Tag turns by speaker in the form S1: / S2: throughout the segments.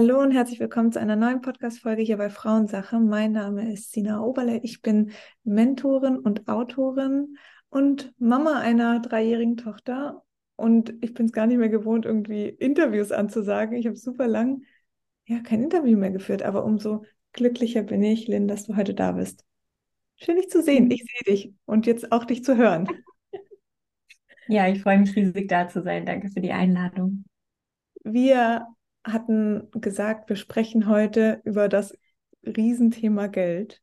S1: Hallo und herzlich willkommen zu einer neuen Podcast-Folge hier bei Frauensache. Mein Name ist Sina Oberle. Ich bin Mentorin und Autorin und Mama einer dreijährigen Tochter. Und ich bin es gar nicht mehr gewohnt, irgendwie Interviews anzusagen. Ich habe super lang ja kein Interview mehr geführt, aber umso glücklicher bin ich, Lynn, dass du heute da bist. Schön, dich zu sehen. Ich sehe dich und jetzt auch dich zu hören.
S2: Ja, ich freue mich riesig da zu sein. Danke für die Einladung.
S1: Wir hatten gesagt, wir sprechen heute über das Riesenthema Geld.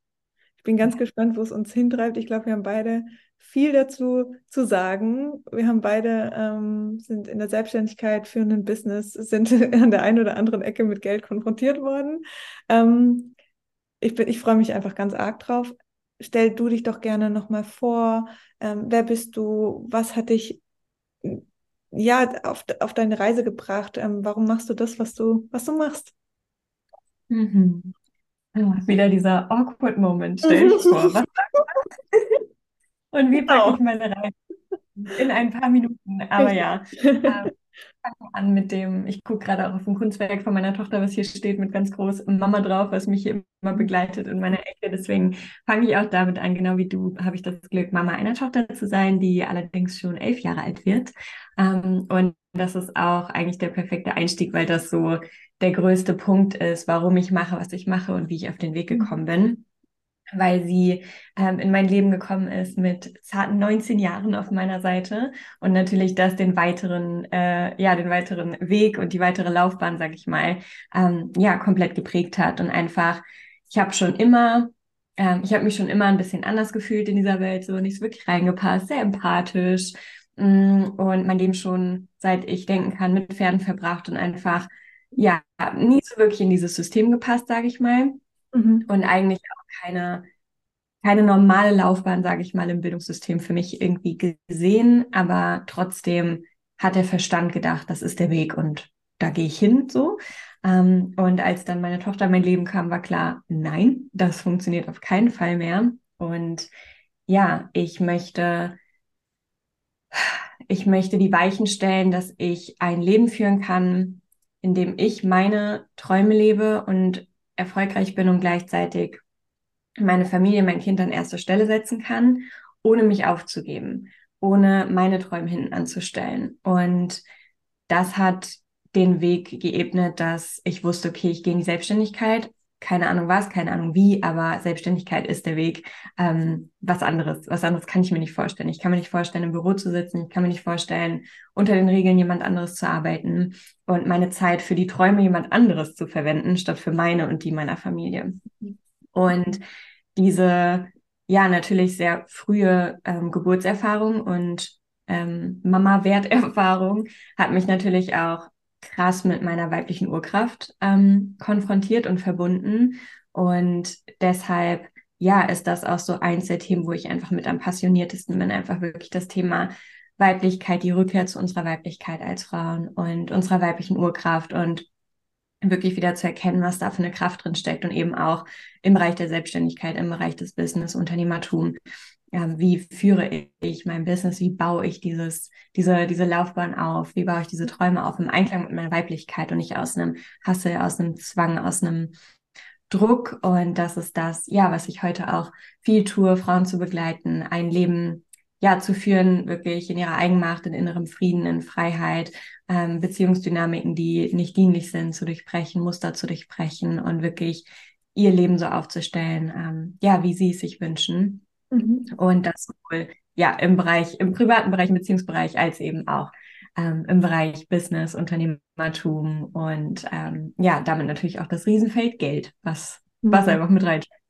S1: Ich bin ganz gespannt, wo es uns hintreibt. Ich glaube, wir haben beide viel dazu zu sagen. Wir haben beide ähm, sind in der Selbstständigkeit, führen ein Business, sind an der einen oder anderen Ecke mit Geld konfrontiert worden. Ähm, ich, bin, ich freue mich einfach ganz arg drauf. Stell du dich doch gerne nochmal vor. Ähm, wer bist du? Was hat dich ja, auf, auf deine Reise gebracht? Ähm, warum machst du das, was du, was du machst?
S2: Mhm. Oh, wieder dieser awkward Moment, stell dich vor. Was Und wie packe ich meine Reise? In ein paar Minuten, aber ja. Fange an mit dem, ich gucke gerade auch auf ein Kunstwerk von meiner Tochter, was hier steht, mit ganz groß Mama drauf, was mich hier immer begleitet in meiner Ecke. Deswegen fange ich auch damit an, genau wie du, habe ich das Glück, Mama einer Tochter zu sein, die allerdings schon elf Jahre alt wird. Ähm, und das ist auch eigentlich der perfekte Einstieg, weil das so der größte Punkt ist, warum ich mache, was ich mache und wie ich auf den Weg gekommen bin weil sie ähm, in mein Leben gekommen ist mit zarten 19 Jahren auf meiner Seite und natürlich das den weiteren, äh, ja, den weiteren Weg und die weitere Laufbahn, sag ich mal, ähm, ja, komplett geprägt hat und einfach, ich habe schon immer, ähm, ich habe mich schon immer ein bisschen anders gefühlt in dieser Welt, so nicht so wirklich reingepasst, sehr empathisch mh, mm, und mein Leben schon, seit ich denken kann, mit Pferden verbracht und einfach, ja, nie so wirklich in dieses System gepasst, sage ich mal. Mhm. Und eigentlich auch keine, keine normale Laufbahn, sage ich mal, im Bildungssystem für mich irgendwie gesehen. Aber trotzdem hat der Verstand gedacht, das ist der Weg und da gehe ich hin so. Ähm, und als dann meine Tochter in mein Leben kam, war klar, nein, das funktioniert auf keinen Fall mehr. Und ja, ich möchte, ich möchte die Weichen stellen, dass ich ein Leben führen kann, in dem ich meine Träume lebe und erfolgreich bin und gleichzeitig meine Familie, mein Kind an erster Stelle setzen kann, ohne mich aufzugeben, ohne meine Träume hinten anzustellen. Und das hat den Weg geebnet, dass ich wusste, okay, ich gehe in die Selbstständigkeit, keine Ahnung was, keine Ahnung wie, aber Selbstständigkeit ist der Weg. Ähm, was anderes, was anderes kann ich mir nicht vorstellen. Ich kann mir nicht vorstellen, im Büro zu sitzen. Ich kann mir nicht vorstellen, unter den Regeln jemand anderes zu arbeiten und meine Zeit für die Träume jemand anderes zu verwenden, statt für meine und die meiner Familie. Und diese, ja, natürlich sehr frühe ähm, Geburtserfahrung und ähm, Mama-Werterfahrung hat mich natürlich auch krass mit meiner weiblichen Urkraft ähm, konfrontiert und verbunden. Und deshalb, ja, ist das auch so eins der Themen, wo ich einfach mit am passioniertesten bin, einfach wirklich das Thema Weiblichkeit, die Rückkehr zu unserer Weiblichkeit als Frauen und unserer weiblichen Urkraft und wirklich wieder zu erkennen, was da für eine Kraft drin steckt und eben auch im Bereich der Selbstständigkeit, im Bereich des Business, Unternehmertum, ja, wie führe ich mein Business, wie baue ich dieses, diese, diese Laufbahn auf, wie baue ich diese Träume auf im Einklang mit meiner Weiblichkeit und nicht aus einem Hassel, aus einem Zwang, aus einem Druck. Und das ist das, ja, was ich heute auch viel tue, Frauen zu begleiten, ein Leben ja zu führen, wirklich in ihrer Eigenmacht, in innerem Frieden, in Freiheit, ähm, Beziehungsdynamiken, die nicht dienlich sind, zu durchbrechen, Muster zu durchbrechen und wirklich ihr Leben so aufzustellen, ähm, ja, wie sie es sich wünschen. Mhm. Und das sowohl ja im Bereich, im privaten Bereich, im Beziehungsbereich, als eben auch ähm, im Bereich Business, Unternehmertum und ähm, ja, damit natürlich auch das Riesenfeld Geld, was, mhm. was einfach mit reinsteckt.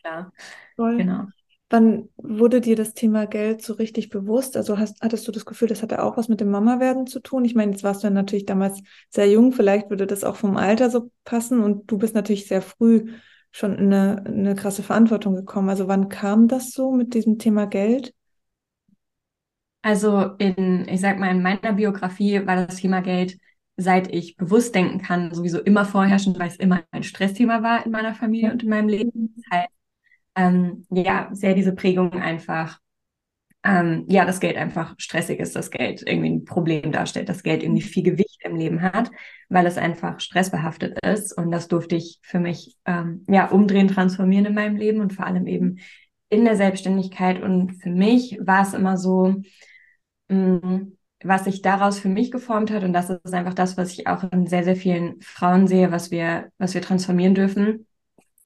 S2: Klar.
S1: Voll. Genau. Wann wurde dir das Thema Geld so richtig bewusst? Also hast, hattest du das Gefühl, das hatte auch was mit dem Mama-Werden zu tun? Ich meine, jetzt warst du ja natürlich damals sehr jung, vielleicht würde das auch vom Alter so passen und du bist natürlich sehr früh schon eine, eine krasse Verantwortung gekommen. Also wann kam das so mit diesem Thema Geld?
S2: Also in, ich sag mal, in meiner Biografie war das Thema Geld, seit ich bewusst denken kann, sowieso immer vorherrschend, weil es immer ein Stressthema war in meiner Familie und in meinem Leben. Das heißt, ähm, ja, sehr diese Prägung einfach ähm, ja, das Geld einfach stressig ist, das Geld irgendwie ein Problem darstellt, das Geld irgendwie viel Gewicht im Leben hat, weil es einfach stressbehaftet ist. Und das durfte ich für mich ähm, ja umdrehen, transformieren in meinem Leben und vor allem eben in der Selbstständigkeit. Und für mich war es immer so, mh, mm, was sich daraus für mich geformt hat, und das ist einfach das, was ich auch in sehr, sehr vielen Frauen sehe, was wir, was wir transformieren dürfen,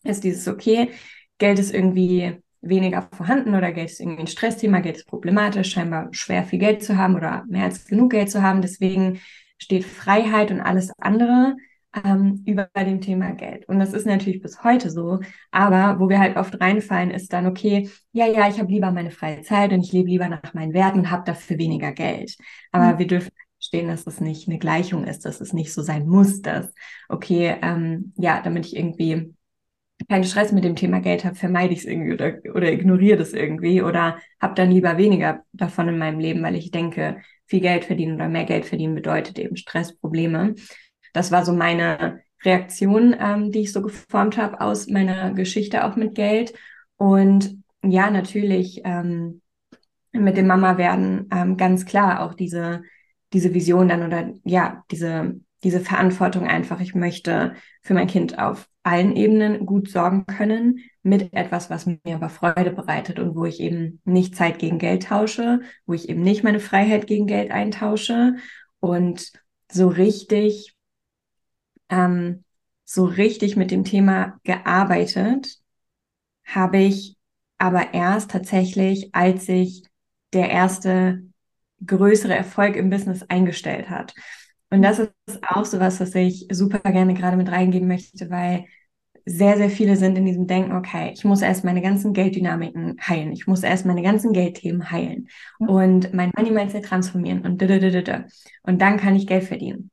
S2: ist dieses, okay, Geld ist irgendwie weniger vorhanden oder Geld ist irgendwie ein Stressthema, Geld ist problematisch, scheinbar schwer viel Geld zu haben oder mehr als genug Geld zu haben. Deswegen steht Freiheit und alles andere ähm, über dem Thema Geld. Und das ist natürlich bis heute so. Aber wo wir halt oft reinfallen, ist dann, okay, ja, ja, ich habe lieber meine freie Zeit und ich lebe lieber nach meinen Werten und habe dafür weniger Geld. Aber mhm. wir dürfen verstehen, dass das nicht eine Gleichung ist, dass es nicht so sein muss, dass, okay, ähm, ja, damit ich irgendwie keinen Stress mit dem Thema Geld habe, vermeide ich es irgendwie oder, oder ignoriere das irgendwie oder habe dann lieber weniger davon in meinem Leben, weil ich denke, viel Geld verdienen oder mehr Geld verdienen bedeutet eben Stress, Probleme. Das war so meine Reaktion, ähm, die ich so geformt habe aus meiner Geschichte auch mit Geld. Und ja, natürlich ähm, mit dem Mama werden ähm, ganz klar auch diese, diese Vision dann oder ja, diese, diese Verantwortung einfach. Ich möchte für mein Kind auf allen Ebenen gut sorgen können mit etwas, was mir aber Freude bereitet und wo ich eben nicht Zeit gegen Geld tausche, wo ich eben nicht meine Freiheit gegen Geld eintausche und so richtig, ähm, so richtig mit dem Thema gearbeitet habe ich aber erst tatsächlich, als sich der erste größere Erfolg im Business eingestellt hat. Und das ist auch so was, was ich super gerne gerade mit reingeben möchte, weil sehr, sehr viele sind in diesem Denken, okay, ich muss erst meine ganzen Gelddynamiken heilen, ich muss erst meine ganzen Geldthemen heilen und mein Money Mindset transformieren und da, und dann kann ich Geld verdienen.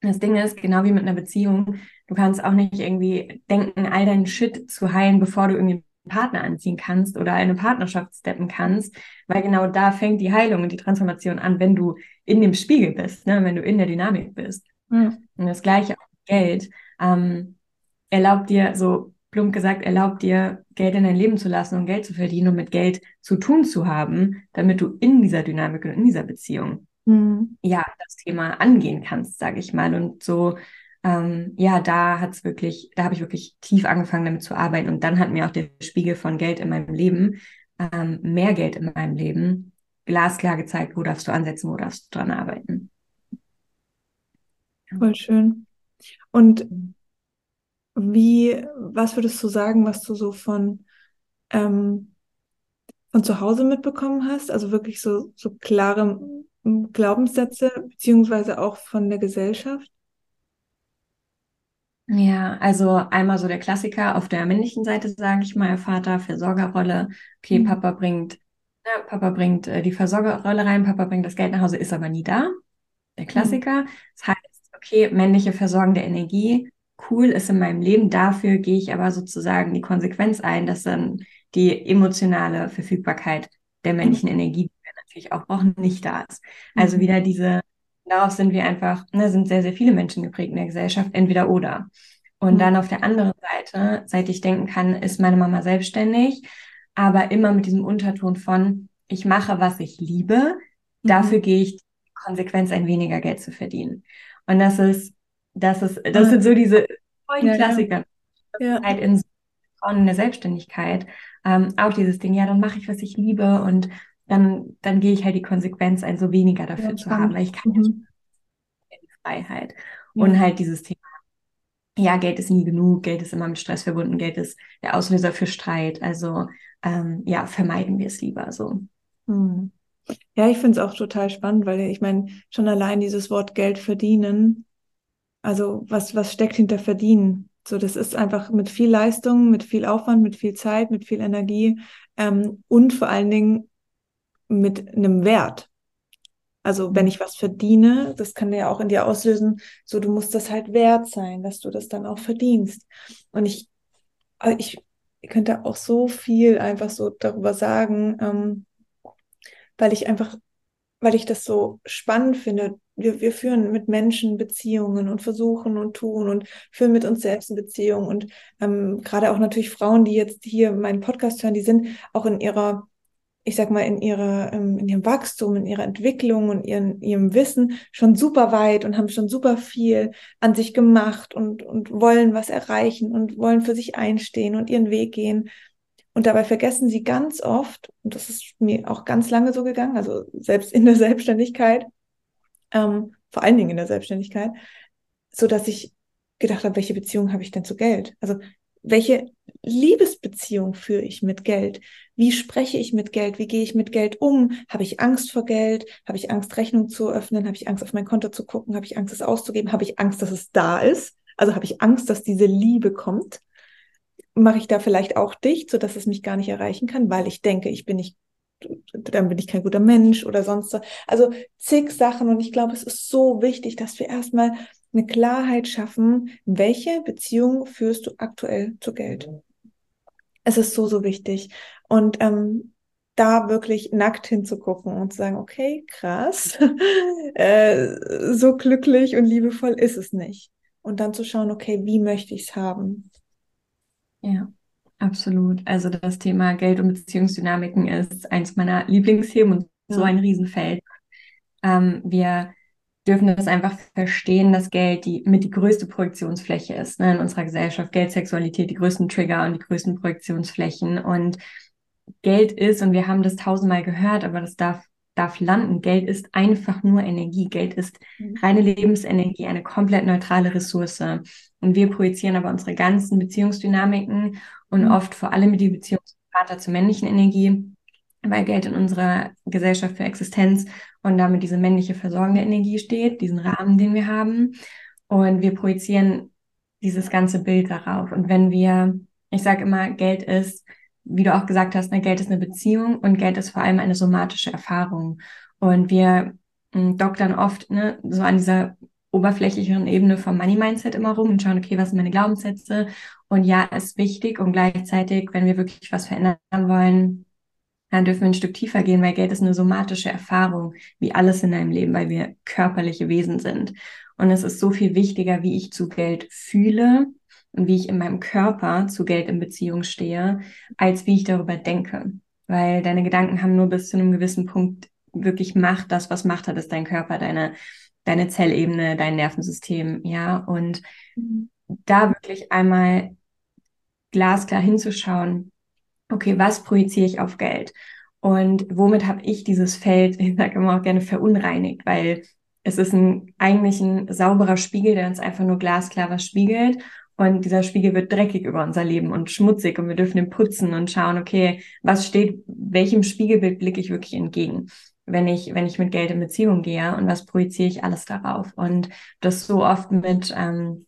S2: Das Ding ist, genau wie mit einer Beziehung, du kannst auch nicht irgendwie denken, all deinen Shit zu heilen, bevor du irgendwie einen Partner anziehen kannst oder eine Partnerschaft steppen kannst, weil genau da fängt die Heilung und die Transformation an, wenn du in dem Spiegel bist, ne? wenn du in der Dynamik bist. Mhm. Und das gleiche auch mit Geld. Ähm, erlaubt dir, so plump gesagt, erlaubt dir, Geld in dein Leben zu lassen und Geld zu verdienen und mit Geld zu tun zu haben, damit du in dieser Dynamik und in dieser Beziehung mhm. ja das Thema angehen kannst, sage ich mal. Und so, ähm, ja, da hat's wirklich, da habe ich wirklich tief angefangen, damit zu arbeiten. Und dann hat mir auch der Spiegel von Geld in meinem Leben, ähm, mehr Geld in meinem Leben, glasklar gezeigt, wo darfst du ansetzen, wo darfst du dran arbeiten.
S1: Voll schön. Und mhm. Wie, was würdest du sagen, was du so von, ähm, von zu Hause mitbekommen hast? Also wirklich so, so klare Glaubenssätze, beziehungsweise auch von der Gesellschaft?
S2: Ja, also einmal so der Klassiker auf der männlichen Seite, sage ich mal, Vater, Versorgerrolle. Okay, mhm. Papa bringt, ja, Papa bringt äh, die Versorgerrolle rein, Papa bringt das Geld nach Hause, ist aber nie da. Der mhm. Klassiker. Mhm. Das heißt, okay, männliche versorgende Energie, cool ist in meinem Leben. Dafür gehe ich aber sozusagen die Konsequenz ein, dass dann die emotionale Verfügbarkeit der männlichen mhm. Energie, die wir natürlich auch brauchen, nicht da ist. Also mhm. wieder diese, darauf sind wir einfach, ne, sind sehr, sehr viele Menschen geprägt in der Gesellschaft, entweder oder. Und mhm. dann auf der anderen Seite, seit ich denken kann, ist meine Mama selbstständig, aber immer mit diesem Unterton von, ich mache, was ich liebe, dafür mhm. gehe ich die Konsequenz, ein weniger Geld zu verdienen. Und das ist das ist, das sind so diese ja, Klassiker. Ja. Halt in in der Selbstständigkeit. Ähm, auch dieses Ding, ja, dann mache ich, was ich liebe und dann, dann gehe ich halt die Konsequenz ein, so weniger dafür ja, zu haben, weil ich kann mhm. die Freiheit. Und halt dieses Thema, ja, Geld ist nie genug, Geld ist immer mit Stress verbunden, Geld ist der Auslöser für Streit. Also ähm, ja, vermeiden wir es lieber so.
S1: Mhm. Ja, ich finde es auch total spannend, weil ich meine, schon allein dieses Wort Geld verdienen also was, was steckt hinter Verdienen? So, das ist einfach mit viel Leistung, mit viel Aufwand, mit viel Zeit, mit viel Energie ähm, und vor allen Dingen mit einem Wert. Also wenn ich was verdiene, das kann ja auch in dir auslösen, so du musst das halt wert sein, dass du das dann auch verdienst. Und ich, äh, ich könnte auch so viel einfach so darüber sagen, ähm, weil ich einfach, weil ich das so spannend finde, wir, wir führen mit Menschen Beziehungen und versuchen und tun und führen mit uns selbst eine Beziehung. Und ähm, gerade auch natürlich Frauen, die jetzt hier meinen Podcast hören, die sind auch in ihrer ich sag mal, in ihrer, ähm, in ihrem Wachstum, in ihrer Entwicklung und ihren, ihrem Wissen schon super weit und haben schon super viel an sich gemacht und, und wollen was erreichen und wollen für sich einstehen und ihren Weg gehen. Und dabei vergessen sie ganz oft, und das ist mir auch ganz lange so gegangen, also selbst in der Selbstständigkeit, ähm, vor allen Dingen in der Selbstständigkeit, so dass ich gedacht habe, welche Beziehung habe ich denn zu Geld? Also welche Liebesbeziehung führe ich mit Geld? Wie spreche ich mit Geld? Wie gehe ich mit Geld um? Habe ich Angst vor Geld? Habe ich Angst, Rechnung zu öffnen? Habe ich Angst, auf mein Konto zu gucken? Habe ich Angst, es auszugeben? Habe ich Angst, dass es da ist? Also habe ich Angst, dass diese Liebe kommt? Mache ich da vielleicht auch dicht, so dass es mich gar nicht erreichen kann, weil ich denke, ich bin nicht dann bin ich kein guter Mensch oder sonst was. Also zig Sachen und ich glaube, es ist so wichtig, dass wir erstmal eine Klarheit schaffen, welche Beziehung führst du aktuell zu Geld. Es ist so, so wichtig. Und ähm, da wirklich nackt hinzugucken und zu sagen, okay, krass, äh, so glücklich und liebevoll ist es nicht. Und dann zu schauen, okay, wie möchte ich es haben?
S2: Ja, absolut. Also das Thema Geld und Beziehungsdynamiken ist eins meiner Lieblingsthemen und ja. so ein Riesenfeld. Ähm, wir dürfen das einfach verstehen, dass Geld die mit die größte Projektionsfläche ist ne, in unserer Gesellschaft. Geld, Sexualität, die größten Trigger und die größten Projektionsflächen. Und Geld ist, und wir haben das tausendmal gehört, aber das darf, darf landen. Geld ist einfach nur Energie. Geld ist mhm. reine Lebensenergie, eine komplett neutrale Ressource. Und wir projizieren aber unsere ganzen Beziehungsdynamiken und mhm. oft vor allem die Beziehung zum Vater zur männlichen Energie weil Geld in unserer Gesellschaft für Existenz und damit diese männliche versorgende Energie steht, diesen Rahmen, den wir haben. Und wir projizieren dieses ganze Bild darauf. Und wenn wir, ich sage immer, Geld ist, wie du auch gesagt hast, ne, Geld ist eine Beziehung und Geld ist vor allem eine somatische Erfahrung. Und wir hm, doktern oft ne, so an dieser oberflächlicheren Ebene vom Money Mindset immer rum und schauen, okay, was sind meine Glaubenssätze? Und ja, ist wichtig und gleichzeitig, wenn wir wirklich was verändern wollen, dann dürfen wir ein Stück tiefer gehen, weil Geld ist eine somatische Erfahrung, wie alles in deinem Leben, weil wir körperliche Wesen sind. Und es ist so viel wichtiger, wie ich zu Geld fühle und wie ich in meinem Körper zu Geld in Beziehung stehe, als wie ich darüber denke. Weil deine Gedanken haben nur bis zu einem gewissen Punkt wirklich Macht. Das, was Macht hat, ist dein Körper, deine, deine Zellebene, dein Nervensystem, ja. Und mhm. da wirklich einmal glasklar hinzuschauen, okay, was projiziere ich auf Geld? Und womit habe ich dieses Feld, ich sage immer auch gerne, verunreinigt, weil es ist ein, eigentlich ein sauberer Spiegel, der uns einfach nur glasklar was spiegelt. Und dieser Spiegel wird dreckig über unser Leben und schmutzig und wir dürfen ihn putzen und schauen, okay, was steht, welchem Spiegelbild blicke ich wirklich entgegen, wenn ich, wenn ich mit Geld in Beziehung gehe und was projiziere ich alles darauf? Und das so oft mit ähm,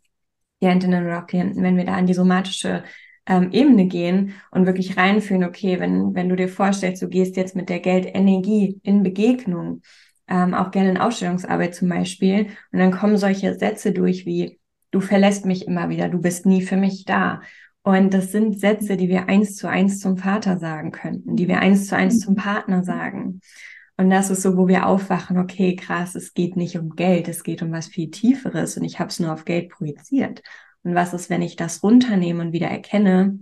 S2: Klientinnen oder Klienten, wenn wir da an die somatische ähm, Ebene gehen und wirklich reinfühlen, okay, wenn, wenn du dir vorstellst, du gehst jetzt mit der Geldenergie in Begegnung, ähm, auch gerne in Ausstellungsarbeit zum Beispiel, und dann kommen solche Sätze durch wie, du verlässt mich immer wieder, du bist nie für mich da. Und das sind Sätze, die wir eins zu eins zum Vater sagen könnten, die wir eins zu eins zum Partner sagen. Und das ist so, wo wir aufwachen, okay, krass, es geht nicht um Geld, es geht um was viel Tieferes und ich habe es nur auf Geld projiziert. Und was ist, wenn ich das runternehme und wieder erkenne,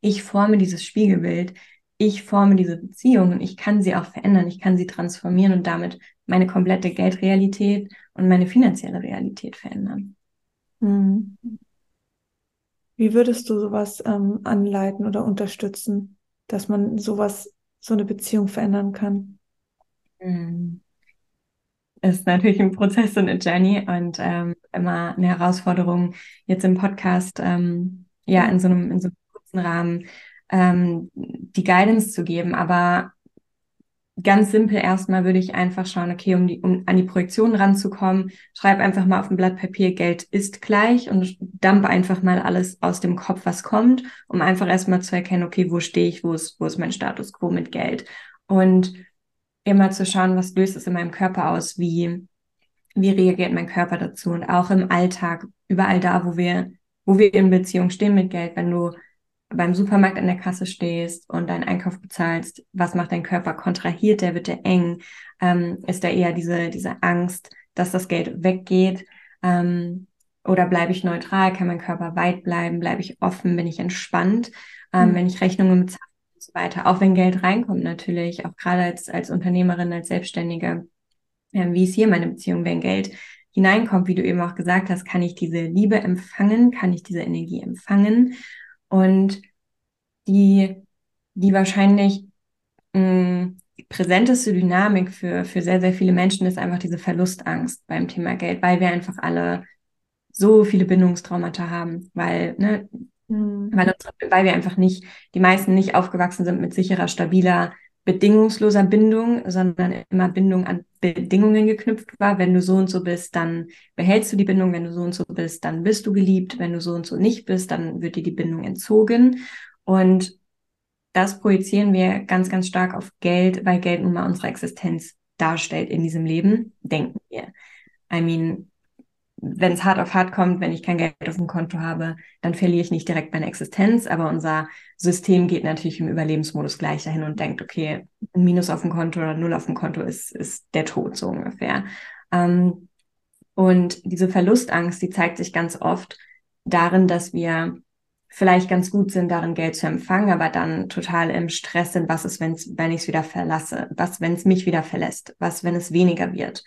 S2: ich forme dieses Spiegelbild, ich forme diese Beziehung und ich kann sie auch verändern, ich kann sie transformieren und damit meine komplette Geldrealität und meine finanzielle Realität verändern.
S1: Hm. Wie würdest du sowas ähm, anleiten oder unterstützen, dass man sowas, so eine Beziehung verändern kann?
S2: Hm ist natürlich ein Prozess und eine Journey und ähm, immer eine Herausforderung, jetzt im Podcast, ähm, ja, in so einem, in so einem kurzen Rahmen ähm, die Guidance zu geben. Aber ganz simpel erstmal würde ich einfach schauen, okay, um, die, um an die Projektion ranzukommen, schreib einfach mal auf ein Blatt Papier, Geld ist gleich und dump einfach mal alles aus dem Kopf, was kommt, um einfach erstmal zu erkennen, okay, wo stehe ich, wo ist, wo ist mein Status quo mit Geld? Und immer zu schauen, was löst es in meinem Körper aus, wie, wie reagiert mein Körper dazu und auch im Alltag, überall da, wo wir, wo wir in Beziehung stehen mit Geld, wenn du beim Supermarkt an der Kasse stehst und deinen Einkauf bezahlst, was macht dein Körper? Kontrahiert der, wird der eng? Ähm, ist da eher diese, diese Angst, dass das Geld weggeht? Ähm, oder bleibe ich neutral? Kann mein Körper weit bleiben? Bleibe ich offen? Bin ich entspannt? Ähm, mhm. Wenn ich Rechnungen bezahle, so weiter. Auch wenn Geld reinkommt natürlich, auch gerade als, als Unternehmerin, als Selbstständige, äh, wie ist hier meine Beziehung, wenn Geld hineinkommt, wie du eben auch gesagt hast, kann ich diese Liebe empfangen, kann ich diese Energie empfangen und die, die wahrscheinlich mh, mm, präsenteste Dynamik für, für sehr, sehr viele Menschen ist einfach diese Verlustangst beim Thema Geld, weil wir einfach alle so viele Bindungstraumata haben, weil, ne, mhm. weil, unsere, weil wir einfach nicht, die meisten nicht aufgewachsen sind mit sicherer, stabiler, bedingungsloser Bindung, sondern immer Bindung an Bedingungen geknüpft war. Wenn du so und so bist, dann behältst du die Bindung. Wenn du so und so bist, dann bist du geliebt. Wenn du so und so nicht bist, dann wird dir die Bindung entzogen. Und das projizieren wir ganz, ganz stark auf Geld, weil Geld nun mal unsere Existenz darstellt in diesem Leben, denken wir. I mean, wenn es hart auf hart kommt, wenn ich kein Geld auf dem Konto habe, dann verliere ich nicht direkt meine Existenz, aber unser System geht natürlich im Überlebensmodus gleich dahin und denkt, okay, ein Minus auf dem Konto oder Null auf dem Konto ist, ist der Tod so ungefähr. Ähm, und diese Verlustangst, die zeigt sich ganz oft darin, dass wir vielleicht ganz gut sind, darin Geld zu empfangen, aber dann total im Stress sind, was ist, wenn's, wenn ich es wieder verlasse, was, wenn es mich wieder verlässt, was, wenn es weniger wird.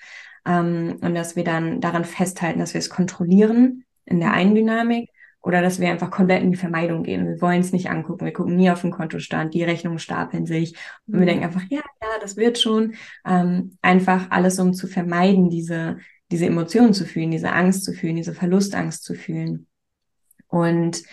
S2: Ähm, und dass wir dann daran festhalten, dass wir es kontrollieren in der einen Dynamik oder dass wir einfach komplett in die Vermeidung gehen. Wir wollen es nicht angucken, wir gucken nie auf den Kontostand, die Rechnungen stapeln sich und wir mhm. denken einfach, ja, ja, das wird schon. Ähm, einfach alles, um zu vermeiden, diese, diese Emotionen zu fühlen, diese Angst zu fühlen, diese Verlustangst zu fühlen. Und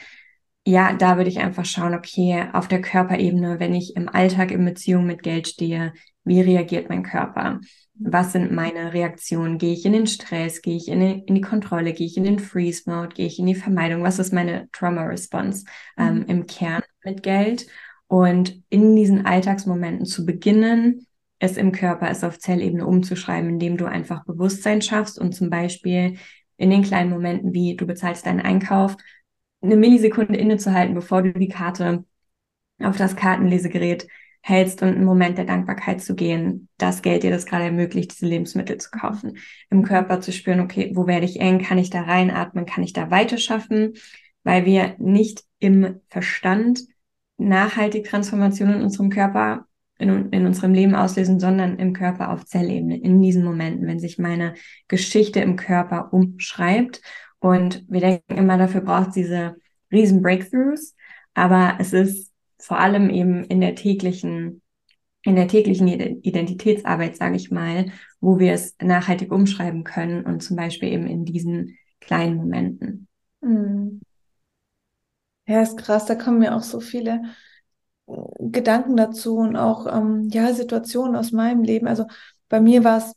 S2: ja, da würde ich einfach schauen, okay, auf der Körperebene, wenn ich im Alltag in Beziehung mit Geld stehe, wie reagiert mein Körper? Was sind meine Reaktionen? Gehe ich in den Stress? Gehe ich in die, in die Kontrolle? Gehe ich in den Freeze-Mode? Gehe ich in die Vermeidung? Was ist meine Trauma-Response ähm, mhm. im Kern mit Geld? Und in diesen Alltagsmomenten zu beginnen, es im Körper, es auf Zellebene umzuschreiben, indem du einfach Bewusstsein schaffst und zum Beispiel in den kleinen Momenten, wie du bezahlst deinen Einkauf, eine Millisekunde innezuhalten, bevor du die Karte auf das Kartenlesegerät hältst und einen Moment der Dankbarkeit zu gehen, das Geld dir das gerade ermöglicht, diese Lebensmittel zu kaufen, im Körper zu spüren, okay, wo werde ich eng, kann ich da reinatmen, kann ich da weiter schaffen, weil wir nicht im Verstand nachhaltig Transformationen in unserem Körper, in, in unserem Leben auslösen, sondern im Körper auf Zellebene, in diesen Momenten, wenn sich meine Geschichte im Körper umschreibt. Und wir denken immer, dafür braucht es diese riesen Breakthroughs. Aber es ist vor allem eben in der täglichen, in der täglichen Identitätsarbeit, sage ich mal, wo wir es nachhaltig umschreiben können und zum Beispiel eben in diesen kleinen Momenten.
S1: Mhm. Ja, ist krass, da kommen mir auch so viele Gedanken dazu und auch ähm, ja Situationen aus meinem Leben. Also bei mir war es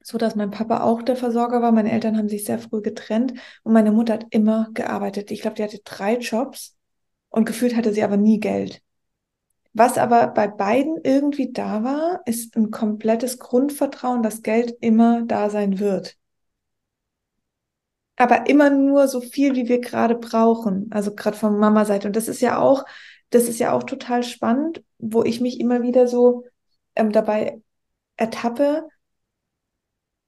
S1: so dass mein Papa auch der Versorger war. Meine Eltern haben sich sehr früh getrennt und meine Mutter hat immer gearbeitet. Ich glaube, die hatte drei Jobs und gefühlt hatte sie aber nie Geld. Was aber bei beiden irgendwie da war, ist ein komplettes Grundvertrauen, dass Geld immer da sein wird. Aber immer nur so viel, wie wir gerade brauchen. Also gerade von Mama Seite. Und das ist ja auch, das ist ja auch total spannend, wo ich mich immer wieder so ähm, dabei ertappe,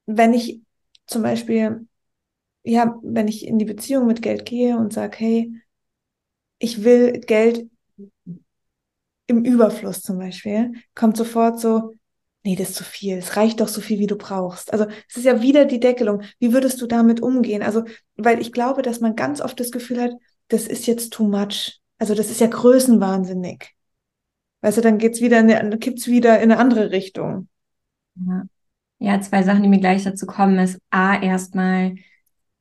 S1: wenn ich zum Beispiel, ja, wenn ich in die Beziehung mit Geld gehe und sage, hey, ich will Geld im Überfluss zum Beispiel, kommt sofort so, nee, das ist zu viel, es reicht doch so viel, wie du brauchst. Also es ist ja wieder die Deckelung. Wie würdest du damit umgehen? Also, weil ich glaube, dass man ganz oft das Gefühl hat, das ist jetzt too much. Also das ist ja größenwahnsinnig. Weißt du, dann geht's wieder, in eine, kippt's wieder in eine andere Richtung.
S2: Ja. Ja, zwei Sachen, die mir gleich dazu kommen, ist A, erstmal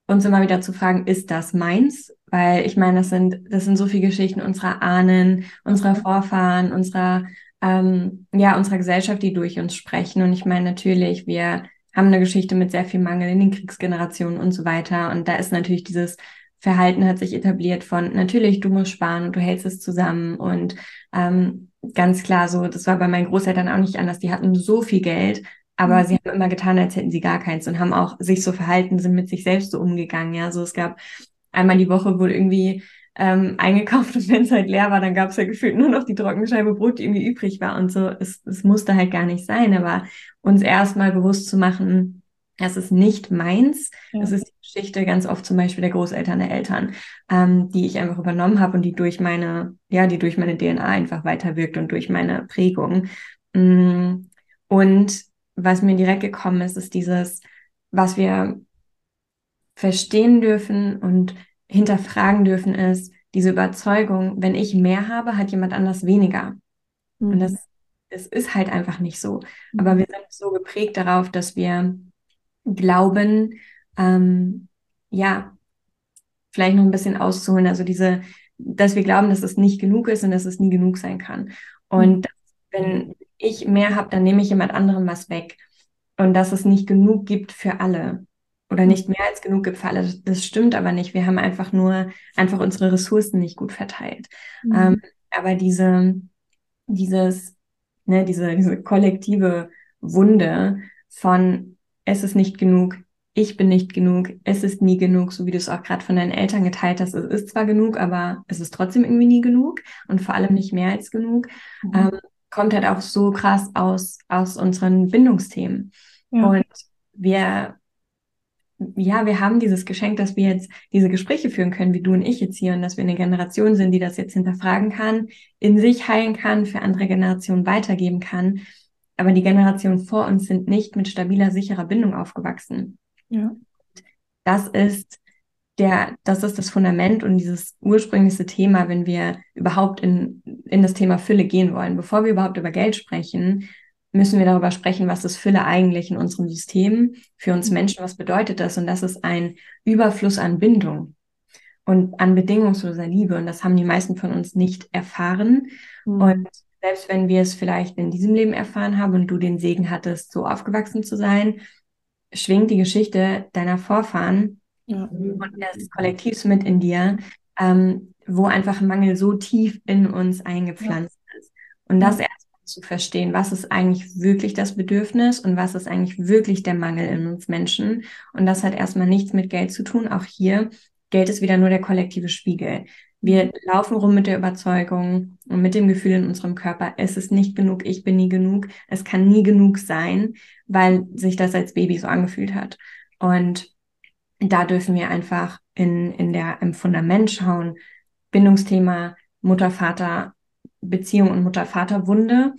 S2: uns immer wieder zu fragen, ist das meins? Weil ich meine, das sind, das sind so viele Geschichten unserer Ahnen, unserer mhm. Vorfahren, unserer, ähm, ja, unserer Gesellschaft, die durch uns sprechen. Und ich meine, natürlich, wir haben eine Geschichte mit sehr viel Mangel in den Kriegsgenerationen und so weiter. Und da ist natürlich dieses Verhalten hat sich etabliert von, natürlich, du musst sparen und du hältst es zusammen. Und ähm, ganz klar so, das war bei meinen Großeltern auch nicht anders. Die hatten so viel Geld, aber mhm. sie haben immer getan, als hätten sie gar keins und haben auch sich so verhalten, sind mit sich selbst so umgegangen. Ja, so es gab einmal die Woche wurde irgendwie ähm, eingekauft und wenn es halt leer war, dann gab es ja gefühlt nur noch die Trockenscheibe Brot, die irgendwie übrig war und so. Es, es musste halt gar nicht sein, aber uns erstmal bewusst zu machen, Das ist nicht meins. Ja. Das ist die Geschichte ganz oft zum Beispiel der Großeltern, der Eltern, ähm, die ich einfach übernommen habe und die durch meine, ja, die durch meine DNA einfach weiterwirkt und durch meine Prägung. Mm, und was mir direkt gekommen ist, ist dieses, was wir verstehen dürfen und hinterfragen dürfen, ist diese Überzeugung, wenn ich mehr habe, hat jemand anders weniger. Mhm. Und das, das ist halt einfach nicht so. Mhm. Aber wir sind so geprägt darauf, dass wir glauben, ähm, ja, vielleicht noch ein bisschen auszuholen, also diese, dass wir glauben, dass es nicht genug ist und dass es nie genug sein kann. Und mhm. wenn ich mehr habe, dann nehme ich jemand anderem was weg. Und dass es nicht genug gibt für alle oder mhm. nicht mehr als genug gibt für alle. Das stimmt aber nicht. Wir haben einfach nur einfach unsere Ressourcen nicht gut verteilt. Mhm. Ähm, aber diese, dieses, ne, diese, diese kollektive Wunde von es ist nicht genug, ich bin nicht genug, es ist nie genug, so wie du es auch gerade von deinen Eltern geteilt hast. Es ist zwar genug, aber es ist trotzdem irgendwie nie genug und vor allem nicht mehr als genug. Mhm. Ähm, kommt halt auch so krass aus, aus unseren Bindungsthemen. Ja. Und wir ja, wir haben dieses Geschenk, dass wir jetzt diese Gespräche führen können, wie du und ich jetzt hier, und dass wir eine Generation sind, die das jetzt hinterfragen kann, in sich heilen kann, für andere Generationen weitergeben kann. Aber die Generationen vor uns sind nicht mit stabiler, sicherer Bindung aufgewachsen. Ja. Das ist der, das ist das Fundament und dieses ursprünglichste Thema, wenn wir überhaupt in, in das Thema Fülle gehen wollen. Bevor wir überhaupt über Geld sprechen, müssen wir darüber sprechen, was ist Fülle eigentlich in unserem System für uns mhm. Menschen, was bedeutet das? Und das ist ein Überfluss an Bindung und an bedingungsloser Liebe. Und das haben die meisten von uns nicht erfahren. Mhm. Und selbst wenn wir es vielleicht in diesem Leben erfahren haben und du den Segen hattest, so aufgewachsen zu sein, schwingt die Geschichte deiner Vorfahren ja. und des Kollektivs mit in dir, ähm, wo einfach Mangel so tief in uns eingepflanzt ja. ist. Und das erst zu verstehen, was ist eigentlich wirklich das Bedürfnis und was ist eigentlich wirklich der Mangel in uns Menschen. Und das hat erstmal nichts mit Geld zu tun. Auch hier, Geld ist wieder nur der kollektive Spiegel. Wir laufen rum mit der Überzeugung und mit dem Gefühl in unserem Körper, es ist nicht genug, ich bin nie genug, es kann nie genug sein, weil sich das als Baby so angefühlt hat. Und da dürfen wir einfach in, in der, im Fundament schauen, Bindungsthema, Mutter, Vater, Beziehung und Mutter-Vater-Wunde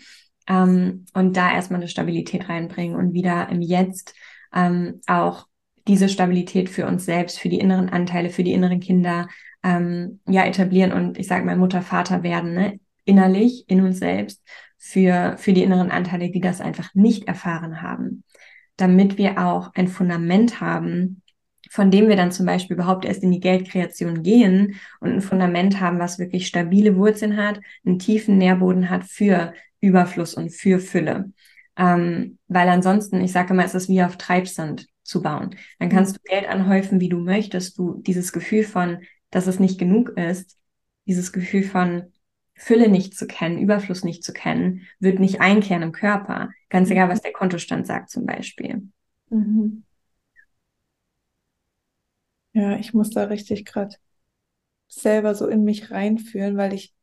S2: ähm, und da erstmal eine Stabilität reinbringen und wieder im Jetzt ähm, auch diese Stabilität für uns selbst, für die inneren Anteile, für die inneren Kinder ähm, ja etablieren und ich sage mal Mutter, Vater werden, ne? innerlich in uns selbst für, für die inneren Anteile, die das einfach nicht erfahren haben, damit wir auch ein Fundament haben, von dem wir dann zum Beispiel überhaupt erst in die Geldkreation gehen und ein Fundament haben, was wirklich stabile Wurzeln hat, einen tiefen Nährboden hat für Überfluss und für Fülle. Ähm, weil ansonsten, ich sage immer, es ist wie auf Treibsand zu bauen. Dann kannst du Geld anhäufen, wie du möchtest. Du dieses Gefühl von, dass es nicht genug ist, dieses Gefühl von Fülle nicht zu kennen, Überfluss nicht zu kennen, wird nicht einkehren im Körper. Ganz egal, was der Kontostand sagt zum Beispiel. Mhm.
S1: Ja, ich muss da richtig gerade selber so in mich reinfühlen, weil ich,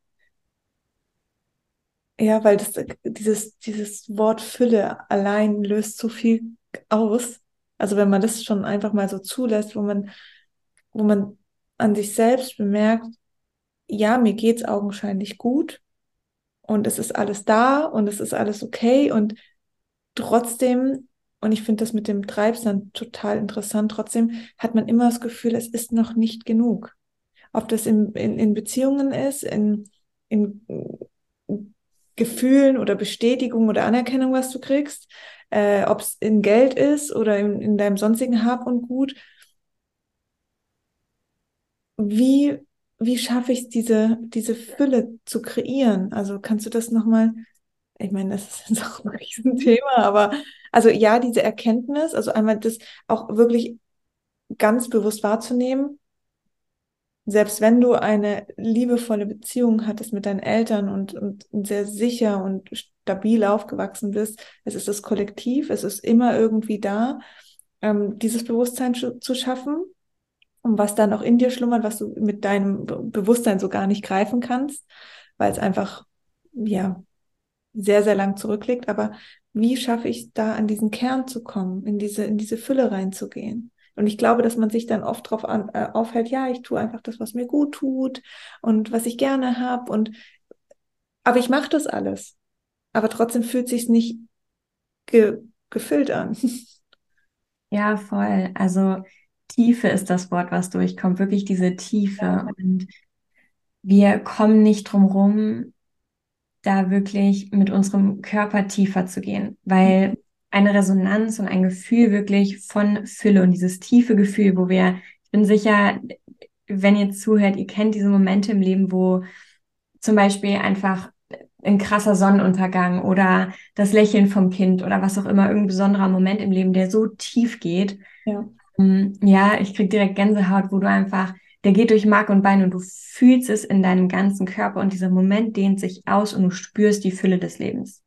S1: ja, weil das, dieses, dieses Wort Fülle allein löst so viel aus. Also wenn man das schon einfach mal so zulässt, wo man, wo man an sich selbst bemerkt, ja, mir geht's augenscheinlich gut und es ist alles da und es ist alles okay und trotzdem und ich finde das mit dem Treibsand total interessant. Trotzdem hat man immer das Gefühl, es ist noch nicht genug. Ob das in, in, in Beziehungen ist, in, in Gefühlen oder Bestätigung oder Anerkennung, was du kriegst, äh, ob es in Geld ist oder in, in deinem sonstigen Hab und Gut. Wie, wie schaffe ich es, diese, diese Fülle zu kreieren? Also kannst du das nochmal ich meine, das ist jetzt auch ein Riesenthema, aber also ja, diese Erkenntnis, also einmal das auch wirklich ganz bewusst wahrzunehmen, selbst wenn du eine liebevolle Beziehung hattest mit deinen Eltern und, und sehr sicher und stabil aufgewachsen bist, es ist das Kollektiv, es ist immer irgendwie da, ähm, dieses Bewusstsein zu schaffen. Und was dann auch in dir schlummert, was du mit deinem Bewusstsein so gar nicht greifen kannst, weil es einfach, ja, sehr, sehr lang zurückliegt. Aber wie schaffe ich da an diesen Kern zu kommen, in diese, in diese Fülle reinzugehen. Und ich glaube, dass man sich dann oft darauf äh, aufhält, ja, ich tue einfach das, was mir gut tut und was ich gerne habe. Und aber ich mache das alles. Aber trotzdem fühlt sich nicht ge gefüllt an.
S2: Ja, voll. Also Tiefe ist das Wort, was durchkommt. Wirklich diese Tiefe. Ja. Und wir kommen nicht drum rum, da wirklich mit unserem Körper tiefer zu gehen, weil eine Resonanz und ein Gefühl wirklich von Fülle und dieses tiefe Gefühl, wo wir, ich bin sicher, wenn ihr zuhört, ihr kennt diese Momente im Leben, wo zum Beispiel einfach ein krasser Sonnenuntergang oder das Lächeln vom Kind oder was auch immer, irgendein besonderer Moment im Leben, der so tief geht. Ja, ähm, ja ich krieg direkt Gänsehaut, wo du einfach, der geht durch Mark und Bein und du fühlst es in deinem ganzen Körper und dieser Moment dehnt sich aus und du spürst die Fülle des Lebens.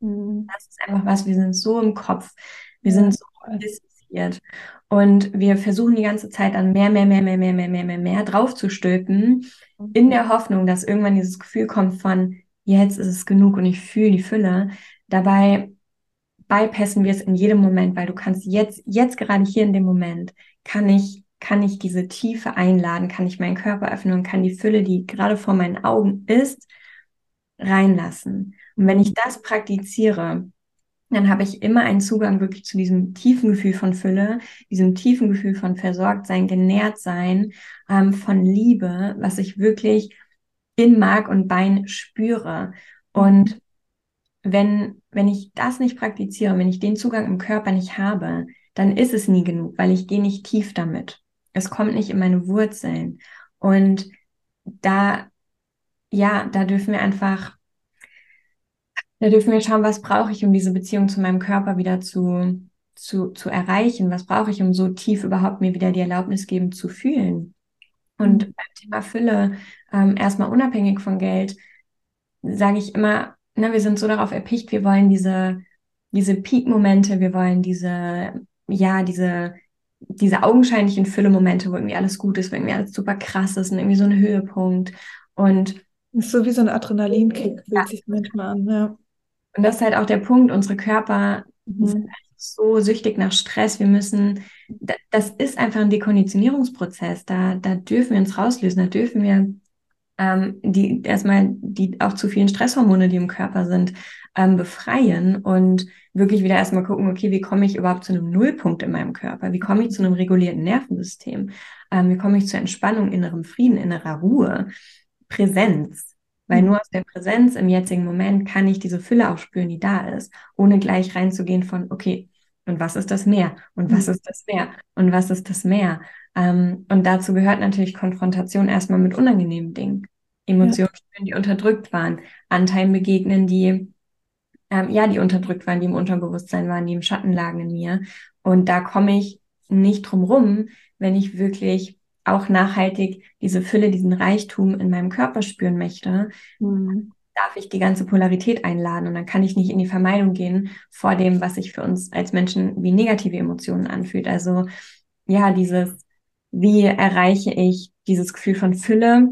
S2: Mhm. Das ist einfach was, wir sind so im Kopf, wir sind so dissoziiert. Und wir versuchen die ganze Zeit dann mehr, mehr, mehr, mehr, mehr, mehr, mehr, mehr, mehr draufzustülpen, mhm. in der Hoffnung, dass irgendwann dieses Gefühl kommt von, jetzt ist es genug und ich fühle die Fülle. Dabei bypassen wir es in jedem Moment, weil du kannst jetzt, jetzt gerade hier in dem Moment, kann ich, kann ich diese Tiefe einladen, kann ich meinen Körper öffnen und kann die Fülle, die gerade vor meinen Augen ist, reinlassen. Und wenn ich das praktiziere, dann habe ich immer einen Zugang wirklich zu diesem tiefen Gefühl von Fülle, diesem tiefen Gefühl von Versorgtsein, Genährtsein, ähm, von Liebe, was ich wirklich in Mark und Bein spüre. Und wenn, wenn ich das nicht praktiziere, wenn ich den Zugang im Körper nicht habe, dann ist es nie genug, weil ich gehe nicht tief damit. Es kommt nicht in meine Wurzeln. Und da, ja, da dürfen wir einfach da dürfen wir schauen, was brauche ich, um diese Beziehung zu meinem Körper wieder zu, zu, zu erreichen? Was brauche ich, um so tief überhaupt mir wieder die Erlaubnis geben zu fühlen? Und mhm. beim Thema Fülle, ähm, erstmal unabhängig von Geld, sage ich immer, ne, wir sind so darauf erpicht, wir wollen diese, diese Peak-Momente, wir wollen diese, ja, diese, diese augenscheinlichen Fülle-Momente, wo irgendwie alles gut ist, wo irgendwie alles super krass ist und irgendwie so ein Höhepunkt. Und
S1: ist so wie so ein Adrenalinkick, fühlt ja. sich manchmal an, ja.
S2: Und das ist halt auch der Punkt, unsere Körper mhm. sind so süchtig nach Stress. Wir müssen, das ist einfach ein Dekonditionierungsprozess. Da, da dürfen wir uns rauslösen, da dürfen wir ähm, die erstmal die auch zu vielen Stresshormone, die im Körper sind, ähm, befreien und wirklich wieder erstmal gucken, okay, wie komme ich überhaupt zu einem Nullpunkt in meinem Körper? Wie komme ich zu einem regulierten Nervensystem? Ähm, wie komme ich zur Entspannung, innerem Frieden, innerer Ruhe, Präsenz? Weil mhm. nur aus der Präsenz im jetzigen Moment kann ich diese Fülle auch spüren, die da ist, ohne gleich reinzugehen von, okay, und was ist das Meer? Und was mhm. ist das Meer? Und was ist das Meer? Ähm, und dazu gehört natürlich Konfrontation erstmal mit unangenehmen Dingen. Emotionen ja. spüren, die unterdrückt waren, Anteilen begegnen, die ähm, ja, die unterdrückt waren, die im Unterbewusstsein waren, die im Schatten lagen in mir. Und da komme ich nicht drum rum, wenn ich wirklich auch nachhaltig diese Fülle, diesen Reichtum in meinem Körper spüren möchte, mhm. darf ich die ganze Polarität einladen und dann kann ich nicht in die Vermeidung gehen vor dem, was sich für uns als Menschen wie negative Emotionen anfühlt. Also ja, dieses, wie erreiche ich dieses Gefühl von Fülle?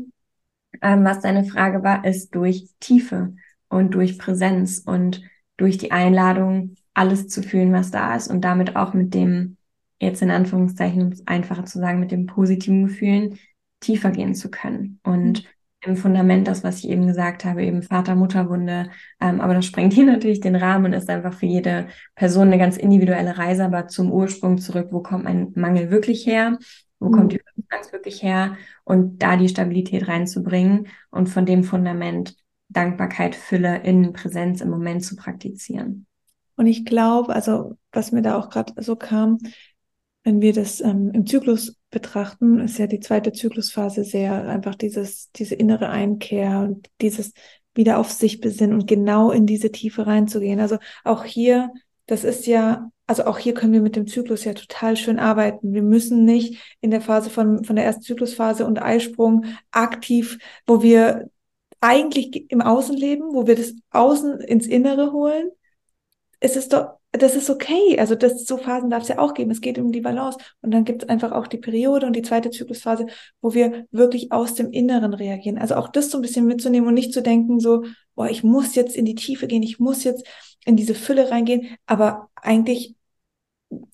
S2: Ähm, was deine Frage war, ist durch Tiefe und durch Präsenz und durch die Einladung, alles zu fühlen, was da ist und damit auch mit dem jetzt in Anführungszeichen, um es einfacher zu sagen, mit den positiven Gefühlen tiefer gehen zu können. Und mhm. im Fundament das, was ich eben gesagt habe, eben Vater-Mutter-Wunde. Ähm, aber das sprengt hier natürlich den Rahmen und ist einfach für jede Person eine ganz individuelle Reise, aber zum Ursprung zurück, wo kommt mein Mangel wirklich her? Wo mhm. kommt die Angst wirklich her? Und da die Stabilität reinzubringen und von dem Fundament Dankbarkeit, Fülle in Präsenz im Moment zu praktizieren.
S1: Und ich glaube, also was mir da auch gerade so kam, wenn wir das ähm, im Zyklus betrachten, ist ja die zweite Zyklusphase sehr einfach dieses, diese innere Einkehr und dieses wieder auf sich besinnen und genau in diese Tiefe reinzugehen. Also auch hier, das ist ja, also auch hier können wir mit dem Zyklus ja total schön arbeiten. Wir müssen nicht in der Phase von, von der ersten Zyklusphase und Eisprung aktiv, wo wir eigentlich im Außen leben, wo wir das Außen ins Innere holen. Es ist doch das ist okay. Also das, so Phasen darf es ja auch geben. Es geht um die Balance. Und dann gibt es einfach auch die Periode und die zweite Zyklusphase, wo wir wirklich aus dem Inneren reagieren. Also auch das so ein bisschen mitzunehmen und nicht zu denken so, boah, ich muss jetzt in die Tiefe gehen, ich muss jetzt in diese Fülle reingehen. Aber eigentlich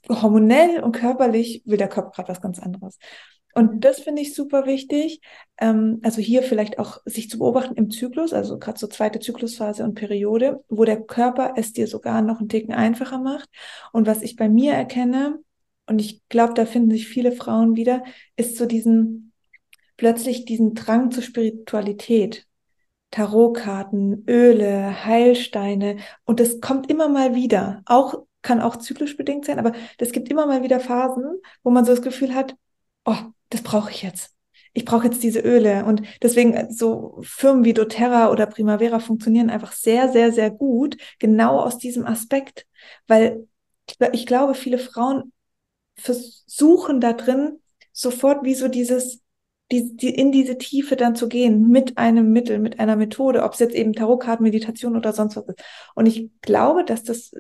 S1: hormonell und körperlich will der Körper gerade was ganz anderes. Und das finde ich super wichtig. Ähm, also hier vielleicht auch sich zu beobachten im Zyklus, also gerade so zweite Zyklusphase und Periode, wo der Körper es dir sogar noch einen Ticken einfacher macht. Und was ich bei mir erkenne, und ich glaube, da finden sich viele Frauen wieder, ist so diesen, plötzlich diesen Drang zur Spiritualität. Tarotkarten, Öle, Heilsteine. Und das kommt immer mal wieder. Auch, kann auch zyklisch bedingt sein, aber es gibt immer mal wieder Phasen, wo man so das Gefühl hat, oh, das brauche ich jetzt. Ich brauche jetzt diese Öle. Und deswegen äh, so Firmen wie doTERRA oder Primavera funktionieren einfach sehr, sehr, sehr gut, genau aus diesem Aspekt. Weil ich glaube, viele Frauen versuchen da drin sofort wie so dieses, die, die, in diese Tiefe dann zu gehen mit einem Mittel, mit einer Methode, ob es jetzt eben Tarotkarten, Meditation oder sonst was ist. Und ich glaube, dass das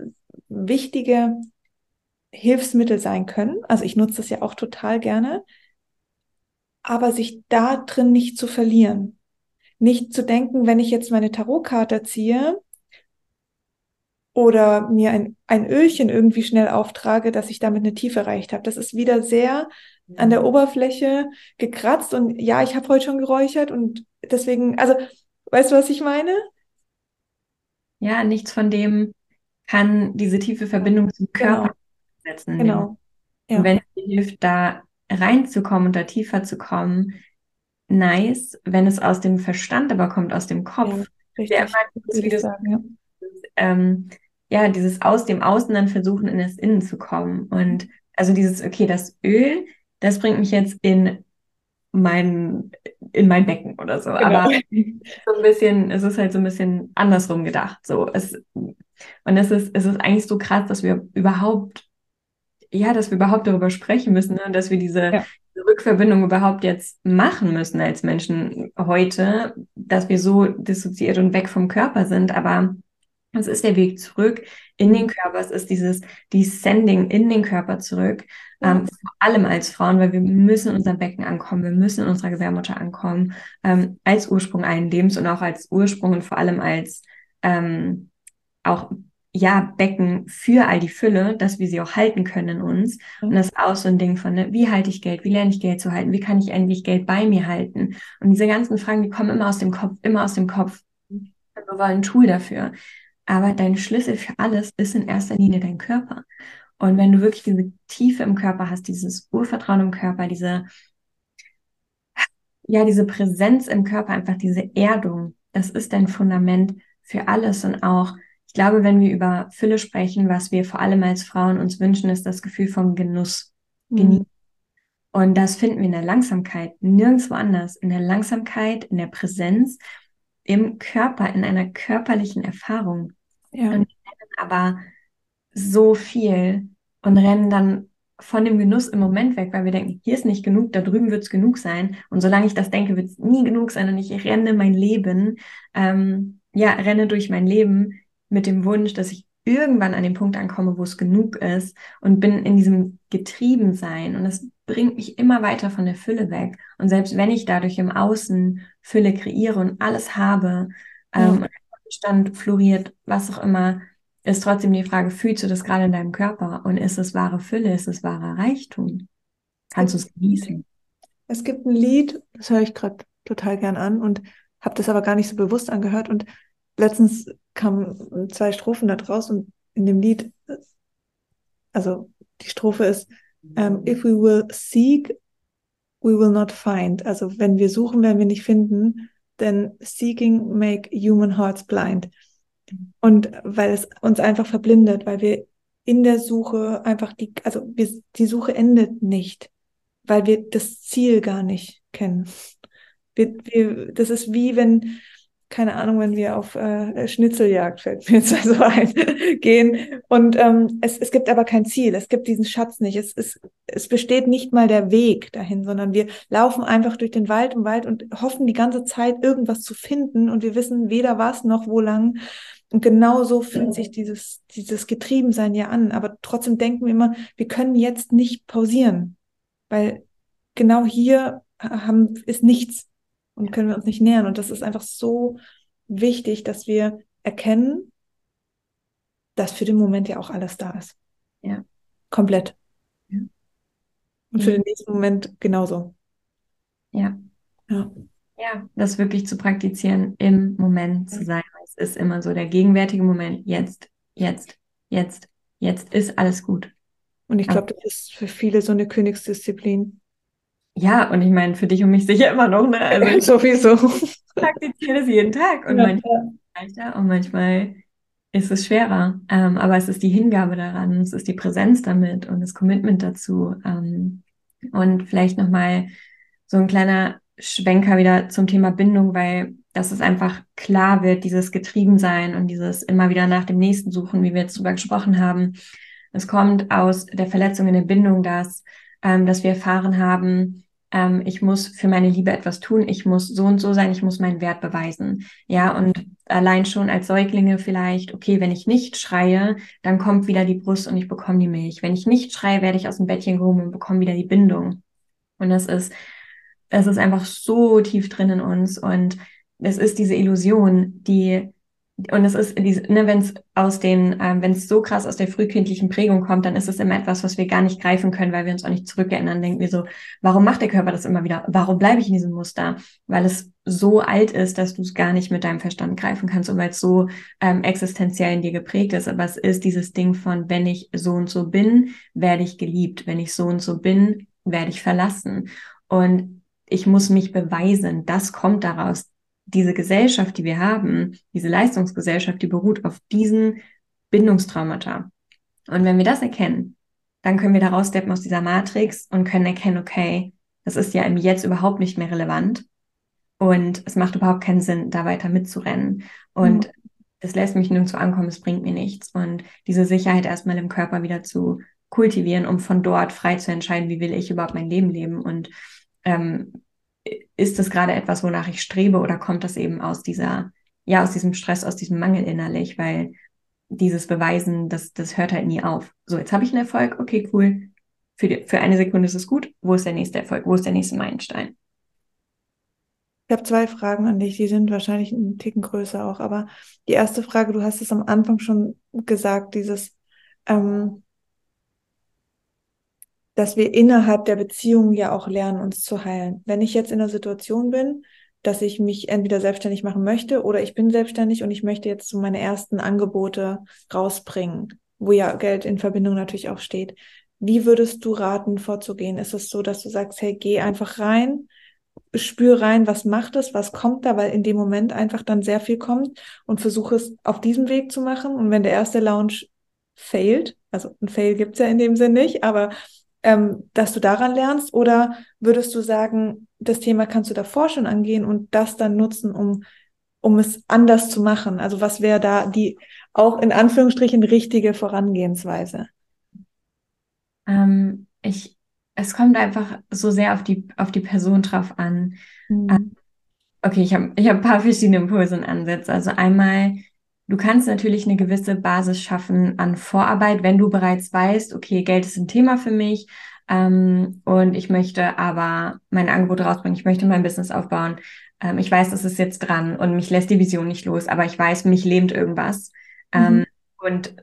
S1: wichtige Hilfsmittel sein können. Also ich nutze das ja auch total gerne, aber sich da drin nicht zu verlieren. Nicht zu denken, wenn ich jetzt meine Tarotkarte ziehe oder mir ein, ein Ölchen irgendwie schnell auftrage, dass ich damit eine Tiefe erreicht habe. Das ist wieder sehr an der Oberfläche gekratzt und ja, ich habe heute schon geräuchert und deswegen, also, weißt du, was ich meine?
S2: Ja, nichts von dem kann diese tiefe Verbindung zum. Körper
S1: genau. setzen. Genau.
S2: Ja. wenn es dir hilft, da reinzukommen und da tiefer zu kommen, nice. Wenn es aus dem Verstand aber kommt, aus dem Kopf, ja, richtig, wie du sagen, ja. Ähm, ja, dieses aus dem Außen dann versuchen, in das Innen zu kommen. Und also dieses, okay, das Öl, das bringt mich jetzt in mein, in mein Becken oder so. Genau. Aber so ein bisschen, es ist halt so ein bisschen andersrum gedacht. So, es, und es ist, es ist eigentlich so krass, dass wir überhaupt ja, dass wir überhaupt darüber sprechen müssen, ne? dass wir diese, ja. Rückverbindung überhaupt jetzt machen müssen als Menschen heute, dass wir so dissoziiert und weg vom Körper sind. Aber es ist der Weg zurück in den Körper. Es ist dieses Descending in den Körper zurück. Ähm, vor allem als Frauen, weil wir müssen in unserem Becken ankommen, wir müssen in unserer Gebärmutter ankommen, ähm, als Ursprung allen Lebens und auch als Ursprung und vor allem als ähm, auch ja, Becken für all die Fülle, dass wir sie auch halten können in uns. Mhm. Und das ist auch so ein Ding von, ne, wie halte ich Geld? Wie lerne ich Geld zu halten? Wie kann ich endlich Geld bei mir halten? Und diese ganzen Fragen, die kommen immer aus dem Kopf, immer aus dem Kopf. Mhm. Wir wollen ein Tool dafür. Aber dein Schlüssel für alles ist in erster Linie dein Körper. Und wenn du wirklich diese Tiefe im Körper hast, dieses Urvertrauen im Körper, diese, ja, diese Präsenz im Körper, einfach diese Erdung, das ist dein Fundament für alles und auch ich glaube, wenn wir über Fülle sprechen, was wir vor allem als Frauen uns wünschen, ist das Gefühl vom Genuss. Mhm. Und das finden wir in der Langsamkeit, nirgendwo anders. In der Langsamkeit, in der Präsenz, im Körper, in einer körperlichen Erfahrung. Ja. Und wir rennen aber so viel und rennen dann von dem Genuss im Moment weg, weil wir denken, hier ist nicht genug, da drüben wird es genug sein. Und solange ich das denke, wird es nie genug sein und ich renne mein Leben, ähm, ja, renne durch mein Leben mit dem Wunsch, dass ich irgendwann an den Punkt ankomme, wo es genug ist und bin in diesem Getriebensein und das bringt mich immer weiter von der Fülle weg. Und selbst wenn ich dadurch im Außen Fülle kreiere und alles habe, ähm, Stand floriert, was auch immer, ist trotzdem die Frage, fühlst du das gerade in deinem Körper und ist es wahre Fülle, ist es wahrer Reichtum? Kannst du es genießen?
S1: Es gibt ein Lied, das höre ich gerade total gern an und habe das aber gar nicht so bewusst angehört und letztens kamen zwei Strophen da draus und in dem Lied, also die Strophe ist, um, ähm, if we will seek, we will not find. Also wenn wir suchen, werden wir nicht finden, denn seeking make human hearts blind. Und weil es uns einfach verblindet, weil wir in der Suche einfach die, also wir, die Suche endet nicht, weil wir das Ziel gar nicht kennen. Wir, wir, das ist wie wenn, keine Ahnung, wenn wir auf äh, Schnitzeljagd, fällt mir jetzt also ein, gehen. Und ähm, es, es gibt aber kein Ziel, es gibt diesen Schatz nicht. Es, es, es besteht nicht mal der Weg dahin, sondern wir laufen einfach durch den Wald und Wald und hoffen die ganze Zeit, irgendwas zu finden. Und wir wissen weder was noch wo lang. Und genau so fühlt sich dieses, dieses Getriebensein ja an. Aber trotzdem denken wir immer, wir können jetzt nicht pausieren, weil genau hier haben, ist nichts und können wir uns nicht nähern. Und das ist einfach so wichtig, dass wir erkennen, dass für den Moment ja auch alles da ist.
S2: Ja.
S1: Komplett. Ja. Und für den nächsten Moment genauso.
S2: Ja. Ja. Ja, das wirklich zu praktizieren, im Moment zu sein. Es ist immer so der gegenwärtige Moment. Jetzt, jetzt, jetzt, jetzt ist alles gut.
S1: Und ich glaube, das ist für viele so eine Königsdisziplin.
S2: Ja, und ich meine, für dich und mich sicher immer noch, ne?
S1: Also ich sowieso.
S2: praktiziere das jeden Tag und ja, manchmal leichter und manchmal ist es schwerer. Ähm, aber es ist die Hingabe daran, es ist die Präsenz damit und das Commitment dazu. Ähm, und vielleicht nochmal so ein kleiner Schwenker wieder zum Thema Bindung, weil dass es einfach klar wird, dieses Getriebensein und dieses immer wieder nach dem Nächsten suchen, wie wir jetzt drüber gesprochen haben. Es kommt aus der Verletzung in der Bindung, dass, ähm, dass wir erfahren haben, ähm, ich muss für meine Liebe etwas tun, ich muss so und so sein, ich muss meinen Wert beweisen. Ja, und allein schon als Säuglinge vielleicht, okay, wenn ich nicht schreie, dann kommt wieder die Brust und ich bekomme die Milch. Wenn ich nicht schreie, werde ich aus dem Bettchen gehoben und bekomme wieder die Bindung. Und das ist es ist einfach so tief drin in uns und es ist diese Illusion, die und es ist ne, wenn es aus den, ähm, wenn es so krass aus der frühkindlichen Prägung kommt, dann ist es immer etwas, was wir gar nicht greifen können, weil wir uns auch nicht zurückerinnern. Denken wir so, warum macht der Körper das immer wieder? Warum bleibe ich in diesem Muster? Weil es so alt ist, dass du es gar nicht mit deinem Verstand greifen kannst und weil es so ähm, existenziell in dir geprägt ist. Aber es ist dieses Ding von, wenn ich so und so bin, werde ich geliebt. Wenn ich so und so bin, werde ich verlassen. Und ich muss mich beweisen. Das kommt daraus. Diese Gesellschaft, die wir haben, diese Leistungsgesellschaft, die beruht auf diesen Bindungstraumata. Und wenn wir das erkennen, dann können wir daraus steppen aus dieser Matrix und können erkennen, okay, das ist ja im Jetzt überhaupt nicht mehr relevant. Und es macht überhaupt keinen Sinn, da weiter mitzurennen. Und mhm. es lässt mich nirgendwo ankommen, es bringt mir nichts. Und diese Sicherheit erstmal im Körper wieder zu kultivieren, um von dort frei zu entscheiden, wie will ich überhaupt mein Leben leben. Und ähm, ist das gerade etwas, wonach ich strebe oder kommt das eben aus dieser, ja, aus diesem Stress, aus diesem Mangel innerlich, weil dieses Beweisen, das, das hört halt nie auf. So, jetzt habe ich einen Erfolg, okay, cool. Für, die, für eine Sekunde ist es gut. Wo ist der nächste Erfolg? Wo ist der nächste Meilenstein?
S1: Ich habe zwei Fragen an dich, die sind wahrscheinlich einen Ticken größer auch. Aber die erste Frage, du hast es am Anfang schon gesagt, dieses, ähm, dass wir innerhalb der Beziehung ja auch lernen, uns zu heilen. Wenn ich jetzt in der Situation bin, dass ich mich entweder selbstständig machen möchte oder ich bin selbstständig und ich möchte jetzt so meine ersten Angebote rausbringen, wo ja Geld in Verbindung natürlich auch steht. Wie würdest du raten, vorzugehen? Ist es so, dass du sagst, hey, geh einfach rein, spür rein, was macht es, was kommt da, weil in dem Moment einfach dann sehr viel kommt und versuche es auf diesem Weg zu machen. Und wenn der erste Lounge failt, also ein Fail gibt's ja in dem Sinn nicht, aber ähm, dass du daran lernst? Oder würdest du sagen, das Thema kannst du davor schon angehen und das dann nutzen, um, um es anders zu machen? Also was wäre da die auch in Anführungsstrichen richtige Vorangehensweise?
S2: Ähm, ich, es kommt einfach so sehr auf die, auf die Person drauf an. Mhm. Ähm, okay, ich habe ich hab ein paar verschiedene Impulse und Ansätze. Also einmal Du kannst natürlich eine gewisse Basis schaffen an Vorarbeit, wenn du bereits weißt, okay, Geld ist ein Thema für mich ähm, und ich möchte aber mein Angebot rausbringen, ich möchte mein Business aufbauen. Ähm, ich weiß, das ist jetzt dran und mich lässt die Vision nicht los, aber ich weiß, mich lähmt irgendwas. Mhm. Ähm, und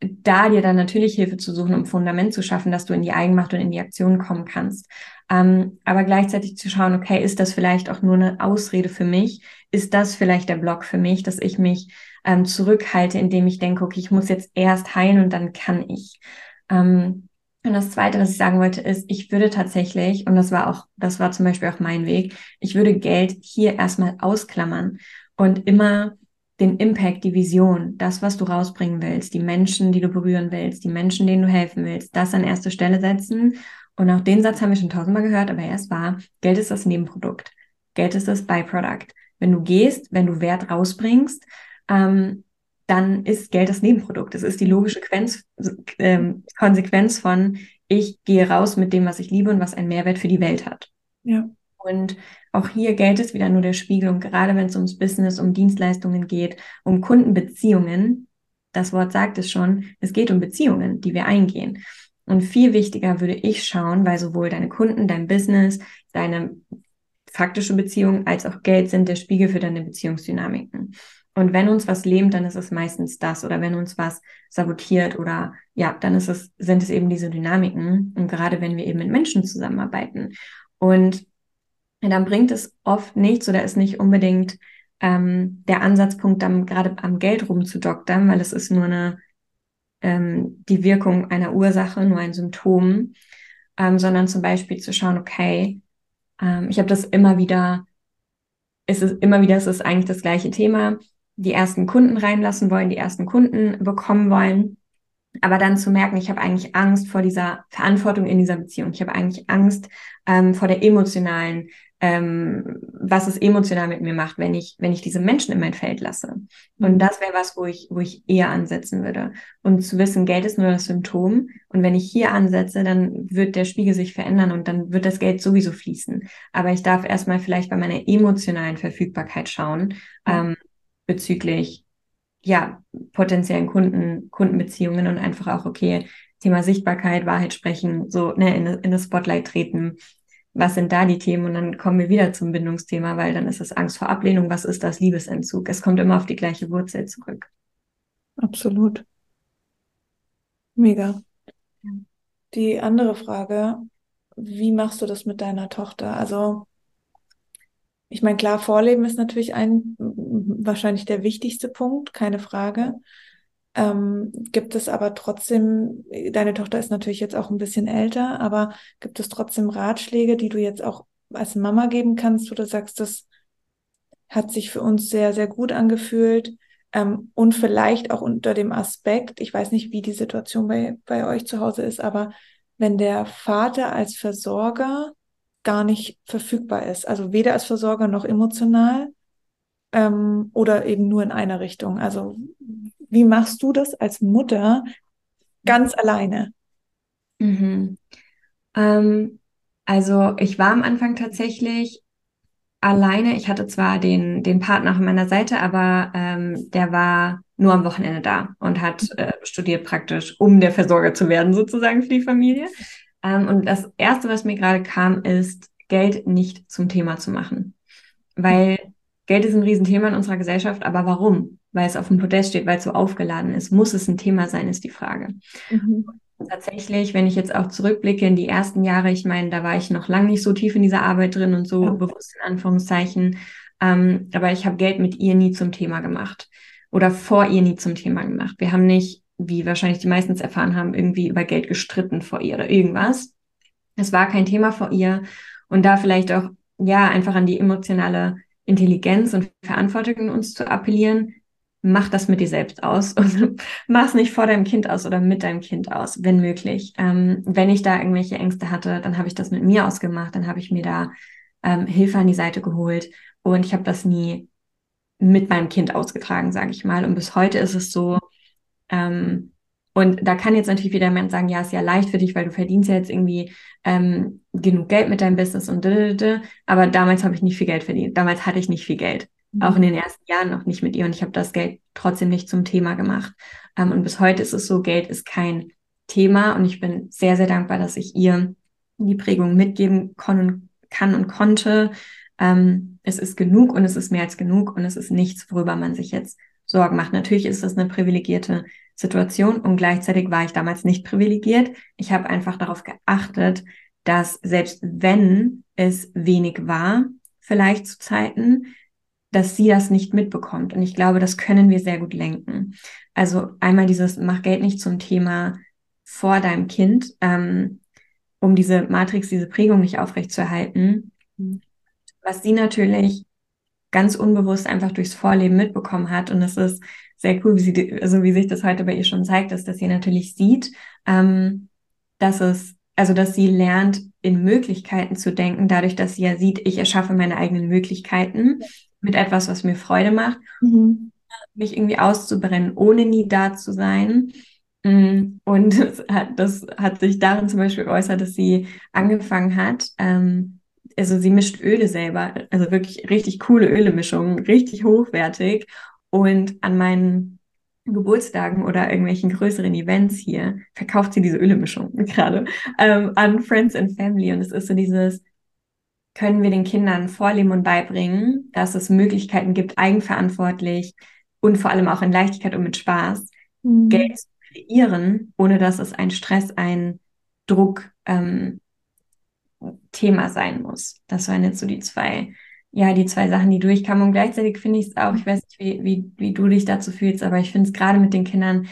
S2: da dir dann natürlich Hilfe zu suchen, um Fundament zu schaffen, dass du in die Eigenmacht und in die Aktion kommen kannst. Ähm, aber gleichzeitig zu schauen, okay, ist das vielleicht auch nur eine Ausrede für mich? Ist das vielleicht der Block für mich, dass ich mich ähm, zurückhalte, indem ich denke, okay, ich muss jetzt erst heilen und dann kann ich. Ähm, und das Zweite, was ich sagen wollte, ist, ich würde tatsächlich, und das war auch, das war zum Beispiel auch mein Weg, ich würde Geld hier erstmal ausklammern und immer den Impact, die Vision, das, was du rausbringen willst, die Menschen, die du berühren willst, die Menschen, denen du helfen willst, das an erste Stelle setzen. Und auch den Satz haben wir schon tausendmal gehört, aber er ist wahr. Geld ist das Nebenprodukt. Geld ist das Byproduct. Wenn du gehst, wenn du Wert rausbringst, ähm, dann ist Geld das Nebenprodukt. Es ist die logische Quenz, ähm, Konsequenz von, ich gehe raus mit dem, was ich liebe und was einen Mehrwert für die Welt hat.
S1: Ja.
S2: Und auch hier Geld ist wieder nur der Spiegel. Und gerade wenn es ums Business, um Dienstleistungen geht, um Kundenbeziehungen, das Wort sagt es schon, es geht um Beziehungen, die wir eingehen. Und viel wichtiger würde ich schauen, weil sowohl deine Kunden, dein Business, deine faktische Beziehung als auch Geld sind der Spiegel für deine Beziehungsdynamiken. Und wenn uns was lähmt, dann ist es meistens das. Oder wenn uns was sabotiert oder ja, dann ist es, sind es eben diese Dynamiken. Und gerade wenn wir eben mit Menschen zusammenarbeiten. Und dann bringt es oft nichts oder ist nicht unbedingt ähm, der Ansatzpunkt, dann gerade am Geld rumzudoktern, weil es ist nur eine, ähm, die Wirkung einer Ursache, nur ein Symptom, ähm, sondern zum Beispiel zu schauen, okay, ähm, ich habe das immer wieder, es ist immer wieder, es ist eigentlich das gleiche Thema, die ersten Kunden reinlassen wollen, die ersten Kunden bekommen wollen. Aber dann zu merken, ich habe eigentlich Angst vor dieser Verantwortung in dieser Beziehung. Ich habe eigentlich Angst ähm, vor der emotionalen ähm, was es emotional mit mir macht, wenn ich, wenn ich diese Menschen in mein Feld lasse. Und mhm. das wäre was, wo ich, wo ich eher ansetzen würde. Und zu wissen, Geld ist nur das Symptom. Und wenn ich hier ansetze, dann wird der Spiegel sich verändern und dann wird das Geld sowieso fließen. Aber ich darf erstmal vielleicht bei meiner emotionalen Verfügbarkeit schauen, ähm, bezüglich ja, potenziellen Kunden, Kundenbeziehungen und einfach auch, okay, Thema Sichtbarkeit, Wahrheit sprechen, so ne, in, in das Spotlight treten, was sind da die Themen? Und dann kommen wir wieder zum Bindungsthema, weil dann ist es Angst vor Ablehnung. Was ist das Liebesentzug? Es kommt immer auf die gleiche Wurzel zurück.
S1: Absolut. Mega. Die andere Frage, wie machst du das mit deiner Tochter? Also, ich meine, klar, Vorleben ist natürlich ein, wahrscheinlich der wichtigste Punkt, keine Frage. Ähm, gibt es aber trotzdem, deine Tochter ist natürlich jetzt auch ein bisschen älter, aber gibt es trotzdem Ratschläge, die du jetzt auch als Mama geben kannst, wo du sagst, das hat sich für uns sehr, sehr gut angefühlt ähm, und vielleicht auch unter dem Aspekt, ich weiß nicht, wie die Situation bei, bei euch zu Hause ist, aber wenn der Vater als Versorger gar nicht verfügbar ist, also weder als Versorger noch emotional ähm, oder eben nur in einer Richtung. Also wie machst du das als Mutter ganz alleine?
S2: Mhm. Ähm, also ich war am Anfang tatsächlich alleine. Ich hatte zwar den, den Partner an meiner Seite, aber ähm, der war nur am Wochenende da und hat äh, studiert praktisch, um der Versorger zu werden, sozusagen für die Familie. Ähm, und das Erste, was mir gerade kam, ist, Geld nicht zum Thema zu machen. Weil Geld ist ein Riesenthema in unserer Gesellschaft, aber warum? weil es auf dem Podest steht, weil es so aufgeladen ist. Muss es ein Thema sein, ist die Frage. Mhm. Tatsächlich, wenn ich jetzt auch zurückblicke in die ersten Jahre, ich meine, da war ich noch lange nicht so tief in dieser Arbeit drin und so ja. bewusst in Anführungszeichen, ähm, aber ich habe Geld mit ihr nie zum Thema gemacht oder vor ihr nie zum Thema gemacht. Wir haben nicht, wie wahrscheinlich die meisten es erfahren haben, irgendwie über Geld gestritten vor ihr oder irgendwas. Es war kein Thema vor ihr und da vielleicht auch, ja, einfach an die emotionale Intelligenz und Verantwortung in uns zu appellieren, mach das mit dir selbst aus und mach es nicht vor deinem Kind aus oder mit deinem Kind aus, wenn möglich. Ähm, wenn ich da irgendwelche Ängste hatte, dann habe ich das mit mir ausgemacht, dann habe ich mir da ähm, Hilfe an die Seite geholt und ich habe das nie mit meinem Kind ausgetragen, sage ich mal. Und bis heute ist es so. Ähm, und da kann jetzt natürlich wieder jemand sagen, ja, ist ja leicht für dich, weil du verdienst ja jetzt irgendwie ähm, genug Geld mit deinem Business und aber damals habe ich nicht viel Geld verdient. Damals hatte ich nicht viel Geld. Auch in den ersten Jahren noch nicht mit ihr und ich habe das Geld trotzdem nicht zum Thema gemacht. Ähm, und bis heute ist es so, Geld ist kein Thema und ich bin sehr, sehr dankbar, dass ich ihr die Prägung mitgeben kann und konnte. Ähm, es ist genug und es ist mehr als genug und es ist nichts, worüber man sich jetzt Sorgen macht. Natürlich ist das eine privilegierte Situation und gleichzeitig war ich damals nicht privilegiert. Ich habe einfach darauf geachtet, dass selbst wenn es wenig war, vielleicht zu Zeiten, dass sie das nicht mitbekommt. Und ich glaube, das können wir sehr gut lenken. Also einmal dieses, mach Geld nicht zum Thema vor deinem Kind, ähm, um diese Matrix, diese Prägung nicht aufrechtzuerhalten. Was sie natürlich ganz unbewusst einfach durchs Vorleben mitbekommen hat. Und es ist sehr cool, wie sie, also wie sich das heute bei ihr schon zeigt, ist, dass sie natürlich sieht, ähm, dass es, also dass sie lernt, in Möglichkeiten zu denken, dadurch, dass sie ja sieht, ich erschaffe meine eigenen Möglichkeiten mit etwas, was mir Freude macht, mhm. mich irgendwie auszubrennen, ohne nie da zu sein. Mm, und das hat, das hat sich darin zum Beispiel geäußert, dass sie angefangen hat, ähm, also sie mischt Öle selber, also wirklich richtig coole Ölemischungen, richtig hochwertig. Und an meinen Geburtstagen oder irgendwelchen größeren Events hier verkauft sie diese Ölemischung gerade ähm, an Friends and Family. Und es ist so dieses, können wir den Kindern vorleben und beibringen, dass es Möglichkeiten gibt, eigenverantwortlich und vor allem auch in Leichtigkeit und mit Spaß mhm. Geld zu kreieren, ohne dass es ein Stress, ein Druck ähm, Thema sein muss. Das waren jetzt so die zwei, ja, die zwei Sachen, die durchkamen. Und gleichzeitig finde ich es auch, ich weiß nicht, wie, wie, wie du dich dazu fühlst, aber ich finde es gerade mit den Kindern,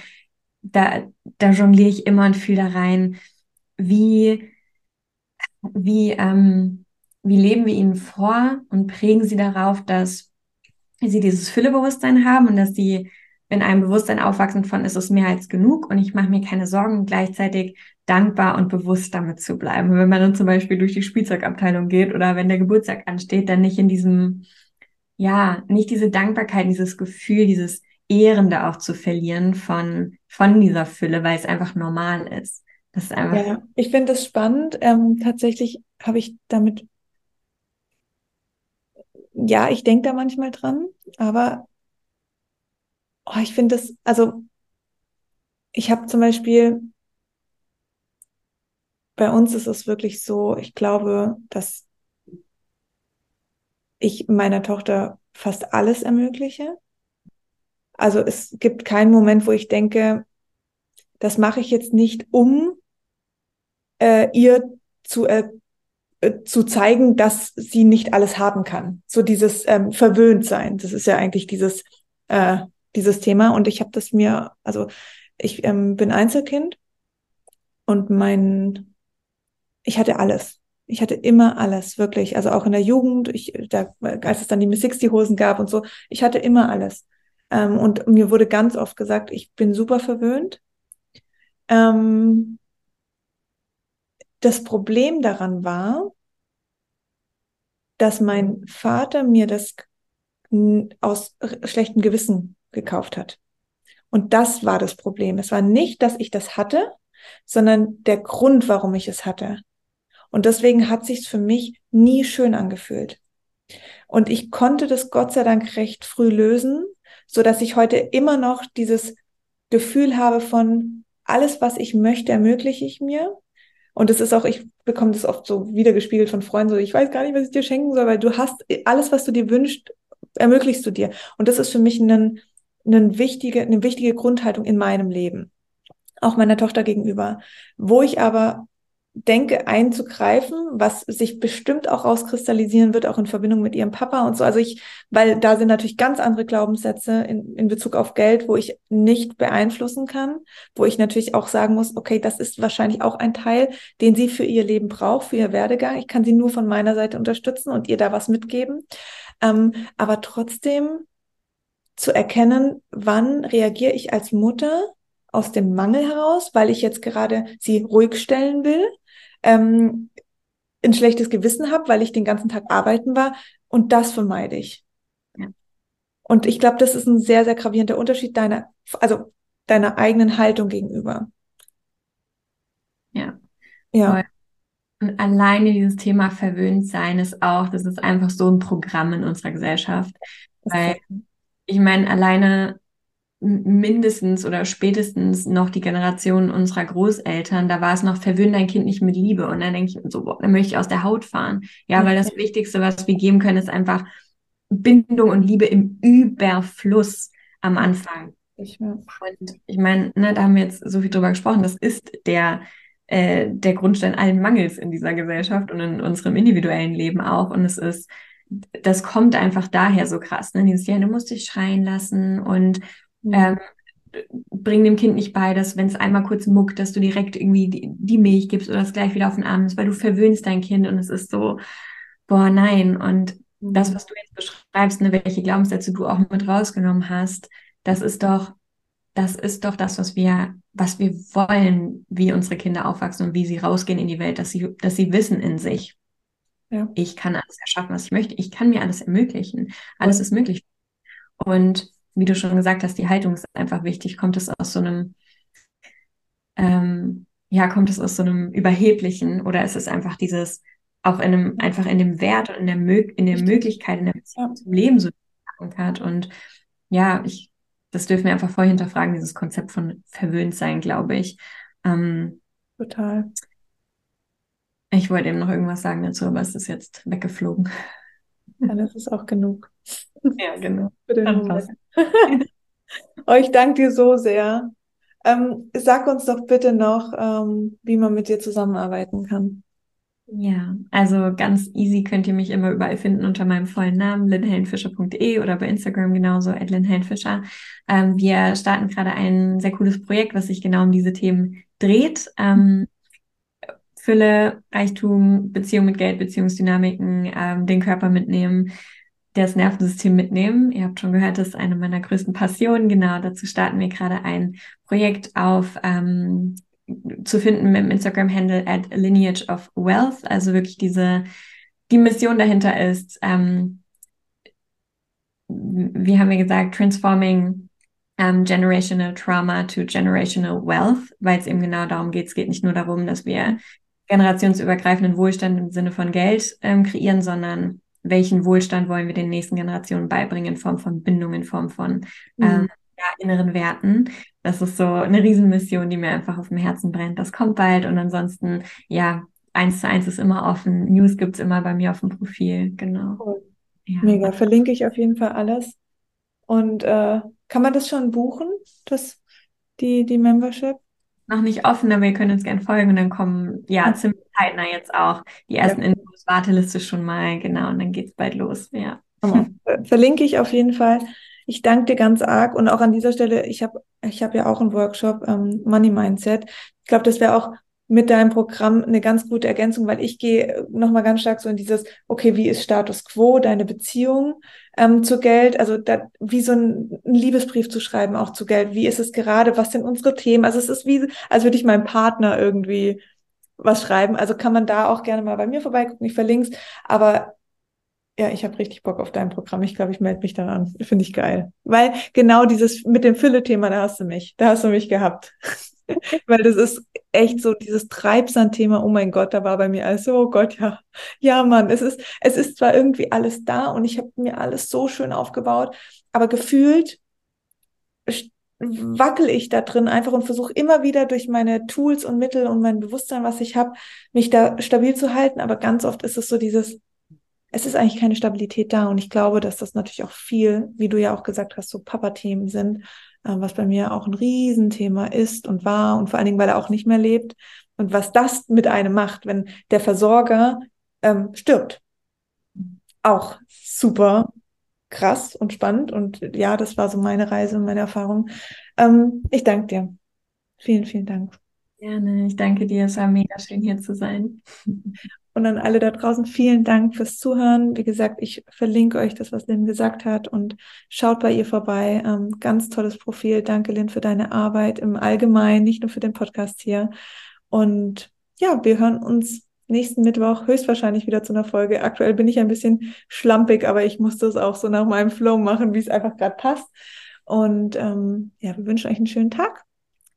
S2: da, da jongliere ich immer und fühle da rein, wie, wie, ähm, wie leben wir ihnen vor und prägen sie darauf, dass sie dieses Füllebewusstsein haben und dass sie in einem Bewusstsein aufwachsen von, ist es mehr als genug und ich mache mir keine Sorgen, gleichzeitig dankbar und bewusst damit zu bleiben. wenn man dann zum Beispiel durch die Spielzeugabteilung geht oder wenn der Geburtstag ansteht, dann nicht in diesem, ja, nicht diese Dankbarkeit, dieses Gefühl, dieses Ehrende auch zu verlieren von, von dieser Fülle, weil es einfach normal ist. Das ist einfach.
S1: Ja, ich finde das spannend. Ähm, tatsächlich habe ich damit, ja, ich denke da manchmal dran, aber oh, ich finde das, also ich habe zum Beispiel bei uns ist es wirklich so, ich glaube, dass ich meiner Tochter fast alles ermögliche. Also es gibt keinen Moment, wo ich denke, das mache ich jetzt nicht, um äh, ihr zu, äh, äh, zu zeigen, dass sie nicht alles haben kann. So dieses ähm, verwöhnt sein. Das ist ja eigentlich dieses, äh, dieses Thema. Und ich habe das mir, also ich ähm, bin Einzelkind und mein ich hatte alles. Ich hatte immer alles, wirklich. Also auch in der Jugend, ich, da, als es dann die Miss 60 Hosen gab und so, ich hatte immer alles. Ähm, und mir wurde ganz oft gesagt, ich bin super verwöhnt. Ähm, das Problem daran war, dass mein Vater mir das aus schlechtem Gewissen gekauft hat. Und das war das Problem. Es war nicht, dass ich das hatte, sondern der Grund, warum ich es hatte. Und deswegen hat sich's für mich nie schön angefühlt. Und ich konnte das Gott sei Dank recht früh lösen, so dass ich heute immer noch dieses Gefühl habe von alles, was ich möchte, ermögliche ich mir. Und es ist auch, ich bekomme das oft so wiedergespiegelt von Freunden, so ich weiß gar nicht, was ich dir schenken soll, weil du hast alles, was du dir wünschst, ermöglichst du dir. Und das ist für mich ein, ein wichtige, eine wichtige Grundhaltung in meinem Leben. Auch meiner Tochter gegenüber. Wo ich aber denke, einzugreifen, was sich bestimmt auch rauskristallisieren wird, auch in Verbindung mit ihrem Papa und so. Also ich, weil da sind natürlich ganz andere Glaubenssätze in, in Bezug auf Geld, wo ich nicht beeinflussen kann, wo ich natürlich auch sagen muss, okay, das ist wahrscheinlich auch ein Teil, den sie für ihr Leben braucht, für ihr Werdegang. Ich kann sie nur von meiner Seite unterstützen und ihr da was mitgeben. Ähm, aber trotzdem zu erkennen, wann reagiere ich als Mutter aus dem Mangel heraus, weil ich jetzt gerade sie ruhig stellen will ähm, ein schlechtes Gewissen habe, weil ich den ganzen Tag arbeiten war. Und das vermeide ich. Ja. Und ich glaube, das ist ein sehr, sehr gravierender Unterschied deiner, also deiner eigenen Haltung gegenüber.
S2: Ja. Ja. Und alleine dieses Thema verwöhnt sein ist auch, das ist einfach so ein Programm in unserer Gesellschaft. Weil ich meine, alleine mindestens oder spätestens noch die Generation unserer Großeltern, da war es noch, verwöhn dein Kind nicht mit Liebe. Und dann denke ich so, boah, dann möchte ich aus der Haut fahren. Ja, weil das Wichtigste, was wir geben können, ist einfach Bindung und Liebe im Überfluss am Anfang. Ich. Und ich meine, ne, da haben wir jetzt so viel drüber gesprochen, das ist der, äh, der Grundstein allen Mangels in dieser Gesellschaft und in unserem individuellen Leben auch. Und es ist, das kommt einfach daher so krass. Ne? Dieses, ja, du musst dich schreien lassen und Mhm. Ähm, bring dem Kind nicht bei, dass wenn es einmal kurz muckt, dass du direkt irgendwie die, die, Milch gibst oder es gleich wieder auf den Arm ist, weil du verwöhnst dein Kind und es ist so, boah, nein. Und das, mhm. was du jetzt beschreibst, ne, welche Glaubenssätze du auch mit rausgenommen hast, das ist doch, das ist doch das, was wir, was wir wollen, wie unsere Kinder aufwachsen und wie sie rausgehen in die Welt, dass sie, dass sie wissen in sich. Ja. Ich kann alles erschaffen, was ich möchte. Ich kann mir alles ermöglichen. Alles ist möglich. Und wie du schon gesagt hast, die Haltung ist einfach wichtig. Kommt es aus so einem, ähm, ja, kommt es aus so einem Überheblichen oder ist es einfach dieses, auch in einem, einfach in dem Wert und in der, Mö in der Möglichkeit, in der Beziehung zum Leben so hat. Und ja, ich, das dürfen wir einfach voll hinterfragen, dieses Konzept von verwöhnt sein, glaube ich. Ähm,
S1: Total.
S2: Ich wollte eben noch irgendwas sagen dazu, aber es ist jetzt weggeflogen.
S1: Dann ist es auch genug.
S2: Ja, genau. Für den
S1: oh, ich danke dir so sehr. Ähm, sag uns doch bitte noch, ähm, wie man mit dir zusammenarbeiten kann.
S2: Ja, also ganz easy könnt ihr mich immer überall finden unter meinem vollen Namen, linhellenfischer.de oder bei Instagram genauso, linhellenfischer. Ähm, wir starten gerade ein sehr cooles Projekt, was sich genau um diese Themen dreht. Ähm, Fülle, Reichtum, Beziehung mit Geld, Beziehungsdynamiken, ähm, den Körper mitnehmen, das Nervensystem mitnehmen. Ihr habt schon gehört, das ist eine meiner größten Passionen. Genau, dazu starten wir gerade ein Projekt auf ähm, zu finden mit dem Instagram-Handle at Lineage of Wealth. Also wirklich diese, die Mission dahinter ist, ähm, wie haben wir gesagt, transforming um, generational trauma to generational wealth, weil es eben genau darum geht. Es geht nicht nur darum, dass wir generationsübergreifenden Wohlstand im Sinne von Geld ähm, kreieren, sondern welchen Wohlstand wollen wir den nächsten Generationen beibringen in Form von Bindung, in Form von mhm. ähm, ja, inneren Werten. Das ist so eine Riesenmission, die mir einfach auf dem Herzen brennt. Das kommt bald und ansonsten, ja, eins zu eins ist immer offen. News gibt es immer bei mir auf dem Profil, genau.
S1: Cool. Ja. Mega, verlinke ich auf jeden Fall alles. Und äh, kann man das schon buchen, das, die, die Membership?
S2: Noch nicht offen, aber ihr könnt uns gerne folgen und dann kommen, ja, ziemlich zeitnah jetzt auch die ersten ja. Infos, Warteliste schon mal, genau, und dann geht es bald los, ja.
S1: Verlinke ich auf jeden Fall. Ich danke dir ganz arg und auch an dieser Stelle, ich habe ich hab ja auch einen Workshop ähm, Money Mindset. Ich glaube, das wäre auch mit deinem Programm eine ganz gute Ergänzung, weil ich gehe nochmal ganz stark so in dieses, okay, wie ist Status quo, deine Beziehung ähm, zu Geld, also da, wie so ein, ein Liebesbrief zu schreiben auch zu Geld, wie ist es gerade, was sind unsere Themen, also es ist wie, als würde ich meinem Partner irgendwie was schreiben, also kann man da auch gerne mal bei mir vorbeigucken, ich verlinke es, aber ja, ich habe richtig Bock auf dein Programm. Ich glaube, ich melde mich dann an. Finde ich geil. Weil genau dieses mit dem Fülle-Thema, da hast du mich. Da hast du mich gehabt. Weil das ist echt so dieses Treibsand-Thema. Oh mein Gott, da war bei mir alles so, oh Gott, ja. Ja, Mann, es ist, es ist zwar irgendwie alles da und ich habe mir alles so schön aufgebaut, aber gefühlt wackel ich da drin einfach und versuche immer wieder durch meine Tools und Mittel und mein Bewusstsein, was ich habe, mich da stabil zu halten. Aber ganz oft ist es so dieses, es ist eigentlich keine Stabilität da. Und ich glaube, dass das natürlich auch viel, wie du ja auch gesagt hast, so Papa-Themen sind, was bei mir auch ein Riesenthema ist und war und vor allen Dingen, weil er auch nicht mehr lebt. Und was das mit einem macht, wenn der Versorger ähm, stirbt. Auch super krass und spannend. Und ja, das war so meine Reise und meine Erfahrung. Ähm, ich danke dir. Vielen, vielen Dank.
S2: Gerne. Ich danke dir. Es war mega schön hier zu sein.
S1: Und an alle da draußen vielen Dank fürs Zuhören. Wie gesagt, ich verlinke euch das, was Lynn gesagt hat und schaut bei ihr vorbei. Ähm, ganz tolles Profil. Danke, Lynn, für deine Arbeit im Allgemeinen, nicht nur für den Podcast hier. Und ja, wir hören uns nächsten Mittwoch höchstwahrscheinlich wieder zu einer Folge. Aktuell bin ich ein bisschen schlampig, aber ich muss das auch so nach meinem Flow machen, wie es einfach gerade passt. Und ähm, ja, wir wünschen euch einen schönen Tag.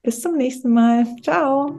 S1: Bis zum nächsten Mal. Ciao.